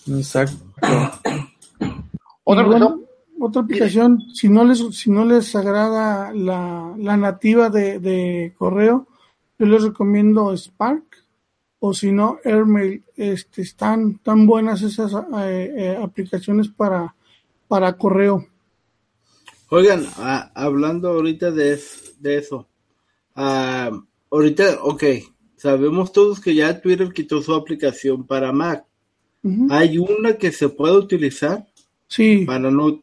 Exacto.
Otra
bueno, aplicación, si no les, si no les agrada la, la nativa de, de correo, yo les recomiendo Spark o si no Airmail. Este, están tan buenas esas eh, eh, aplicaciones para, para correo.
Oigan, ah, hablando ahorita de, de eso. ah, ahorita, ok, sabemos todos que ya Twitter quitó su aplicación para Mac. Hay una que se puede utilizar
Sí,
para no...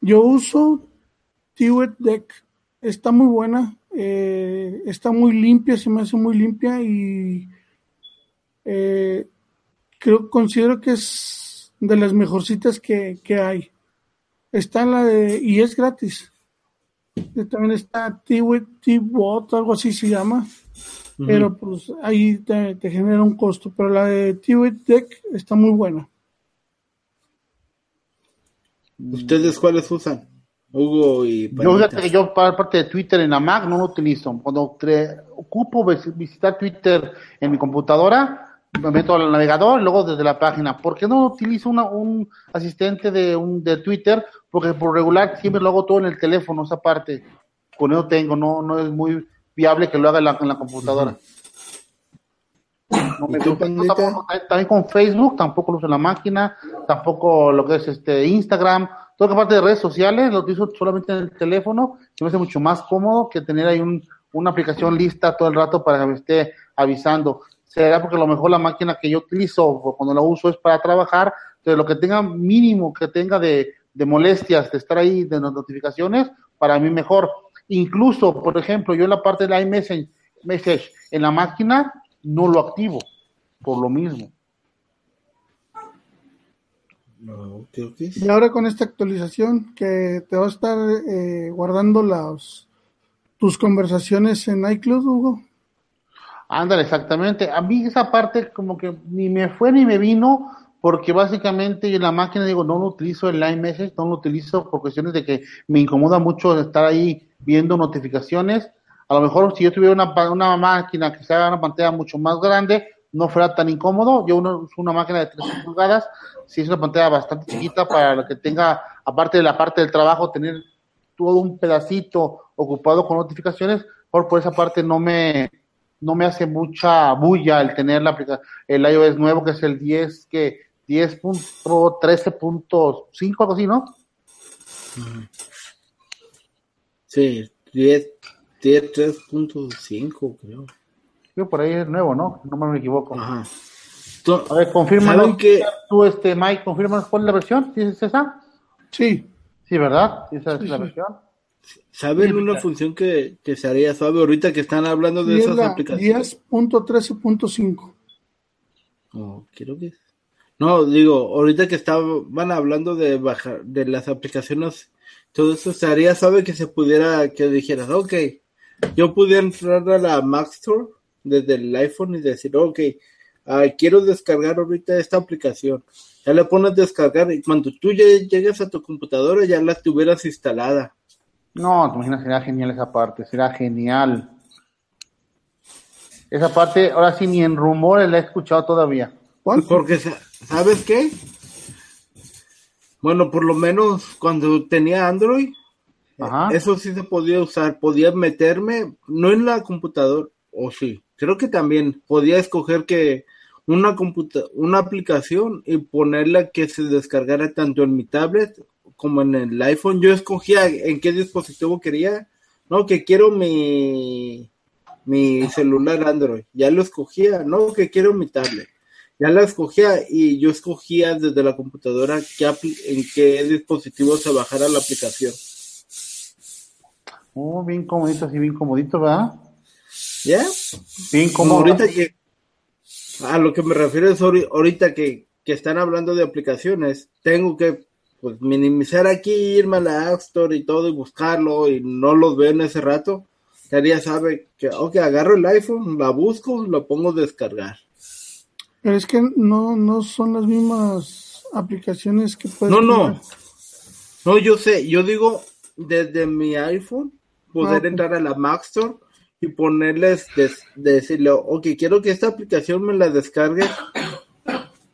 yo uso Tiwet Deck. Está muy buena, eh, está muy limpia, se me hace muy limpia y eh, creo, considero que es de las mejorcitas que, que hay. Está en la de, y es gratis. También está T-Bot, algo así se llama, pero pues ahí te, te genera un costo. Pero la de Tiwet Deck está muy buena.
¿Ustedes cuáles usan? Hugo y
yo
Panita.
fíjate que yo para parte de Twitter en la Mac no lo utilizo. Cuando ocupo vis- visitar Twitter en mi computadora, me meto al navegador y luego desde la página. ¿Por qué no utilizo una- un asistente de, un, de Twitter? Porque por regular siempre lo hago todo en el teléfono, esa parte. Con eso tengo, no, no es muy viable que lo haga en la, en la computadora. No me
¿Y tú,
gusta. Tampoco- también con Facebook, tampoco lo uso en la máquina, tampoco lo que es este Instagram, toda la parte de redes sociales lo utilizo solamente en el teléfono, se me hace mucho más cómodo que tener ahí un, una aplicación lista todo el rato para que me esté avisando. Será porque a lo mejor la máquina que yo utilizo o cuando la uso es para trabajar, pero lo que tenga mínimo que tenga de, de molestias de estar ahí de las notificaciones, para mí mejor. Incluso, por ejemplo, yo en la parte de la iMessage message, en la máquina no lo activo, por lo mismo.
Ok.
Y ahora con esta actualización que te va a estar eh, guardando los tus conversaciones en iCloud, Hugo.
Ándale, exactamente. A mí esa parte como que ni me fue ni me vino, porque básicamente en la máquina digo, no lo utilizo el Line Message, no lo utilizo por cuestiones de que me incomoda mucho estar ahí viendo notificaciones. A lo mejor si yo tuviera una, una máquina que se haga una pantalla mucho más grande, no fuera tan incómodo. Yo uso una máquina de 13 pulgadas, si es una pantalla bastante chiquita para lo que tenga, aparte de la parte del trabajo, tener todo un pedacito ocupado con notificaciones, por, por esa parte no me, no me hace mucha bulla el tener la aplicación, el iOS nuevo que es el 10, que 10.13.5, algo así, ¿no?
Sí, 10, 10.3.5 creo.
Yo por ahí es nuevo, ¿no? No me equivoco.
Ajá.
A ver, confirma
que...
tú, este, Mike, confirma cuál es la versión, ¿sí es esa?
Sí.
Sí, ¿verdad? ¿Sí, esa es la versión?
¿Saben una función que, que se haría suave ahorita que están hablando de esas aplicaciones?
10.13.5.
Oh, quiero que No, digo, ahorita que estaban hablando de bajar de las aplicaciones, todo eso se haría suave que se pudiera, que dijeras, ok, yo pudiera entrar a la Mac Store desde el iPhone y decir, ok, uh, quiero descargar ahorita esta aplicación. Ya le pones descargar y cuando tú llegues a tu computadora ya la tuvieras instalada.
No, te imaginas, sería genial esa parte, será genial. Esa parte, ahora sí, ni en rumores la he escuchado todavía.
Porque, ¿sabes qué? Bueno, por lo menos cuando tenía Android, eso sí se podía usar. Podía meterme, no en la computadora, o sí, creo que también podía escoger que una una aplicación y ponerla que se descargara tanto en mi tablet como en el iPhone. Yo escogía en qué dispositivo quería, no, que quiero mi mi celular Android, ya lo escogía, no, que quiero mi tablet. Ya la escogía y yo escogía desde la computadora qué en qué dispositivo se bajara la aplicación.
Oh, bien comodito, así bien comodito, ¿verdad?
¿Ya?
Bien
ahorita que a lo que me refiero es ahorita que, que están hablando de aplicaciones, tengo que pues minimizar aquí, irme a la App Store y todo y buscarlo y no los veo en ese rato. Ya sabe que, ok, agarro el iPhone, la busco, lo pongo a descargar.
Pero es que no, no son las mismas aplicaciones que puedes
No, no. No, yo sé, yo digo desde mi iPhone poder ah, entrar a la Mac Store y ponerles, decirle, ok, quiero que esta aplicación me la descargue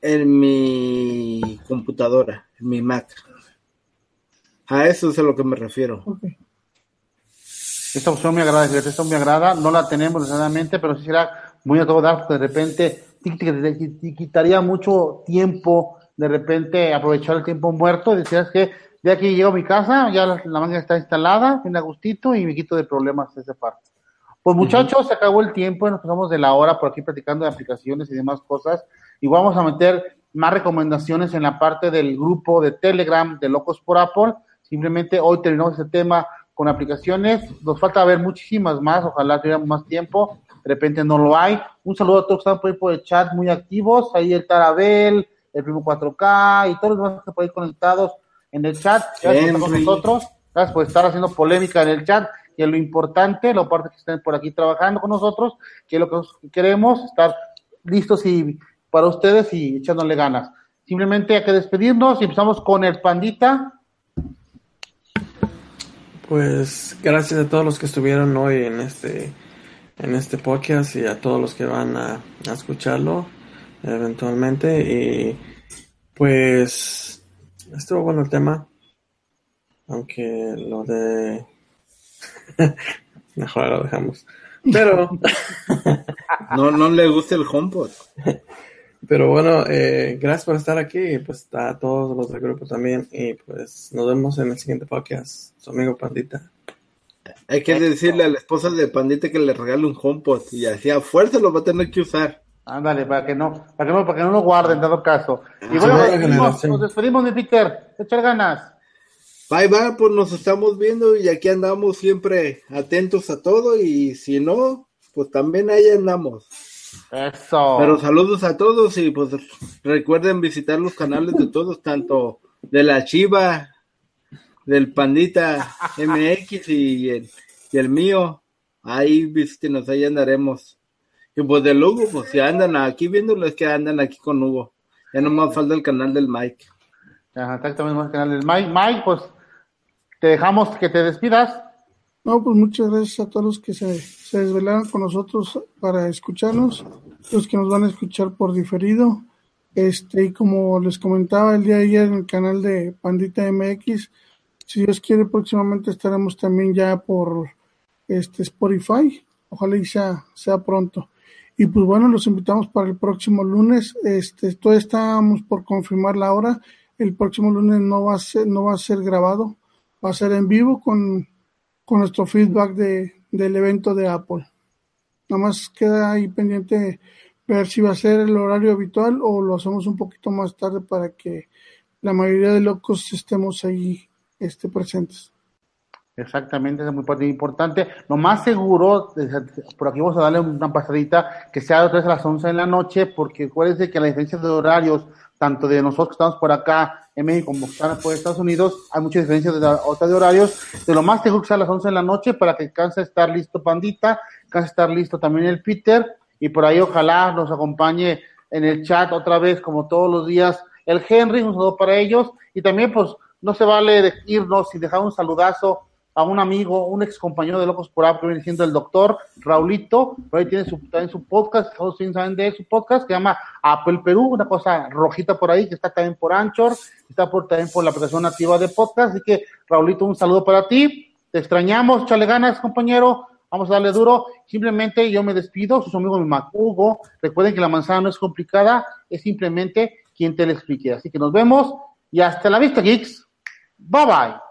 en mi computadora, en mi Mac. A eso es a lo que me refiero.
Esta opción me agrada, esta opción me agrada, no la tenemos necesariamente, pero sí será muy a todo dar, de repente te quitaría mucho tiempo, de repente aprovechar el tiempo muerto, decías que de aquí llego a mi casa, ya la, la máquina está instalada, en agustito y me quito de problemas esa parte. Pues muchachos, se acabó el tiempo nos pasamos de la hora por aquí platicando de aplicaciones y demás cosas. Y vamos a meter más recomendaciones en la parte del grupo de Telegram de Locos por Apple. Simplemente hoy terminamos ese tema con aplicaciones. Nos falta ver muchísimas más, ojalá tuviéramos más tiempo. De repente no lo hay. Un saludo a todos que están por ahí por el chat muy activos. Ahí el Tarabel, el Primo 4K y todos los demás que están ahí conectados en el chat. Gracias por con nosotros. Gracias por estar haciendo polémica en el chat, que es lo importante, lo parte que estén por aquí trabajando con nosotros, que es lo que queremos, estar listos y para ustedes y echándole ganas. Simplemente hay que despedirnos y empezamos con el pandita.
Pues gracias a todos los que estuvieron hoy en este en este podcast y a todos los que van a, a escucharlo eventualmente y pues estuvo bueno el tema aunque lo de mejor lo dejamos pero
no no le gusta el HomePod
pero bueno eh, gracias por estar aquí pues a todos los del grupo también y pues nos vemos en el siguiente podcast su amigo Pandita
hay que decirle a la esposa de Pandita que le regale un HomePod y así a fuerza lo va a tener que usar
Ándale, para que no, para que no, para que no lo guarden en dado caso. Y bueno, nos despedimos, nos despedimos de Peter, echar ganas.
Bye bye, pues nos estamos viendo y aquí andamos siempre atentos a todo y si no, pues también ahí andamos.
Eso.
Pero saludos a todos y pues recuerden visitar los canales de todos, tanto de la Chiva, del Pandita MX y el, y el mío. Ahí visítenos, ahí andaremos. Y pues del Hugo, pues si andan aquí viéndolo, es que andan aquí con Hugo. Ya nomás falta el canal del Mike.
Ajá, exactamente, el canal del Mike. Mike, pues te dejamos que te despidas.
No, pues muchas gracias a todos los que se, se desvelaron con nosotros para escucharnos, los que nos van a escuchar por diferido. Este, y como les comentaba el día de ayer en el canal de Pandita MX, si Dios quiere, próximamente estaremos también ya por este Spotify. Ojalá y sea, sea pronto. Y pues bueno, los invitamos para el próximo lunes. Este, todavía estamos por confirmar la hora. El próximo lunes no va a ser, no va a ser grabado, va a ser en vivo con, con nuestro feedback de, del evento de Apple. Nada más queda ahí pendiente ver si va a ser el horario habitual o lo hacemos un poquito más tarde para que la mayoría de locos estemos ahí este, presentes.
Exactamente, es muy importante. Lo más seguro, por aquí vamos a darle una pasadita, que sea otra vez a las 11 de la noche, porque acuérdense que la diferencia de horarios, tanto de nosotros que estamos por acá en México como están por Estados Unidos, hay mucha diferencia de otra de horarios. De lo más seguro que sea a las 11 de la noche para que canse estar listo Pandita, canse estar listo también el Peter, y por ahí ojalá nos acompañe en el chat otra vez, como todos los días, el Henry, un saludo para ellos, y también pues no se vale de irnos sin dejar un saludazo a un amigo, un ex compañero de Locos por Apple, que viene siendo el doctor Raulito, por ahí tiene su, también su podcast, todos saben de su podcast, que se llama Apple Perú, una cosa rojita por ahí, que está también por Anchor, está por, también por la aplicación nativa de podcast, así que Raulito, un saludo para ti, te extrañamos, chale ganas, compañero, vamos a darle duro, simplemente yo me despido, sus amigos mi Hugo, recuerden que la manzana no es complicada, es simplemente quien te la explique, así que nos vemos y hasta la vista, geeks, bye bye.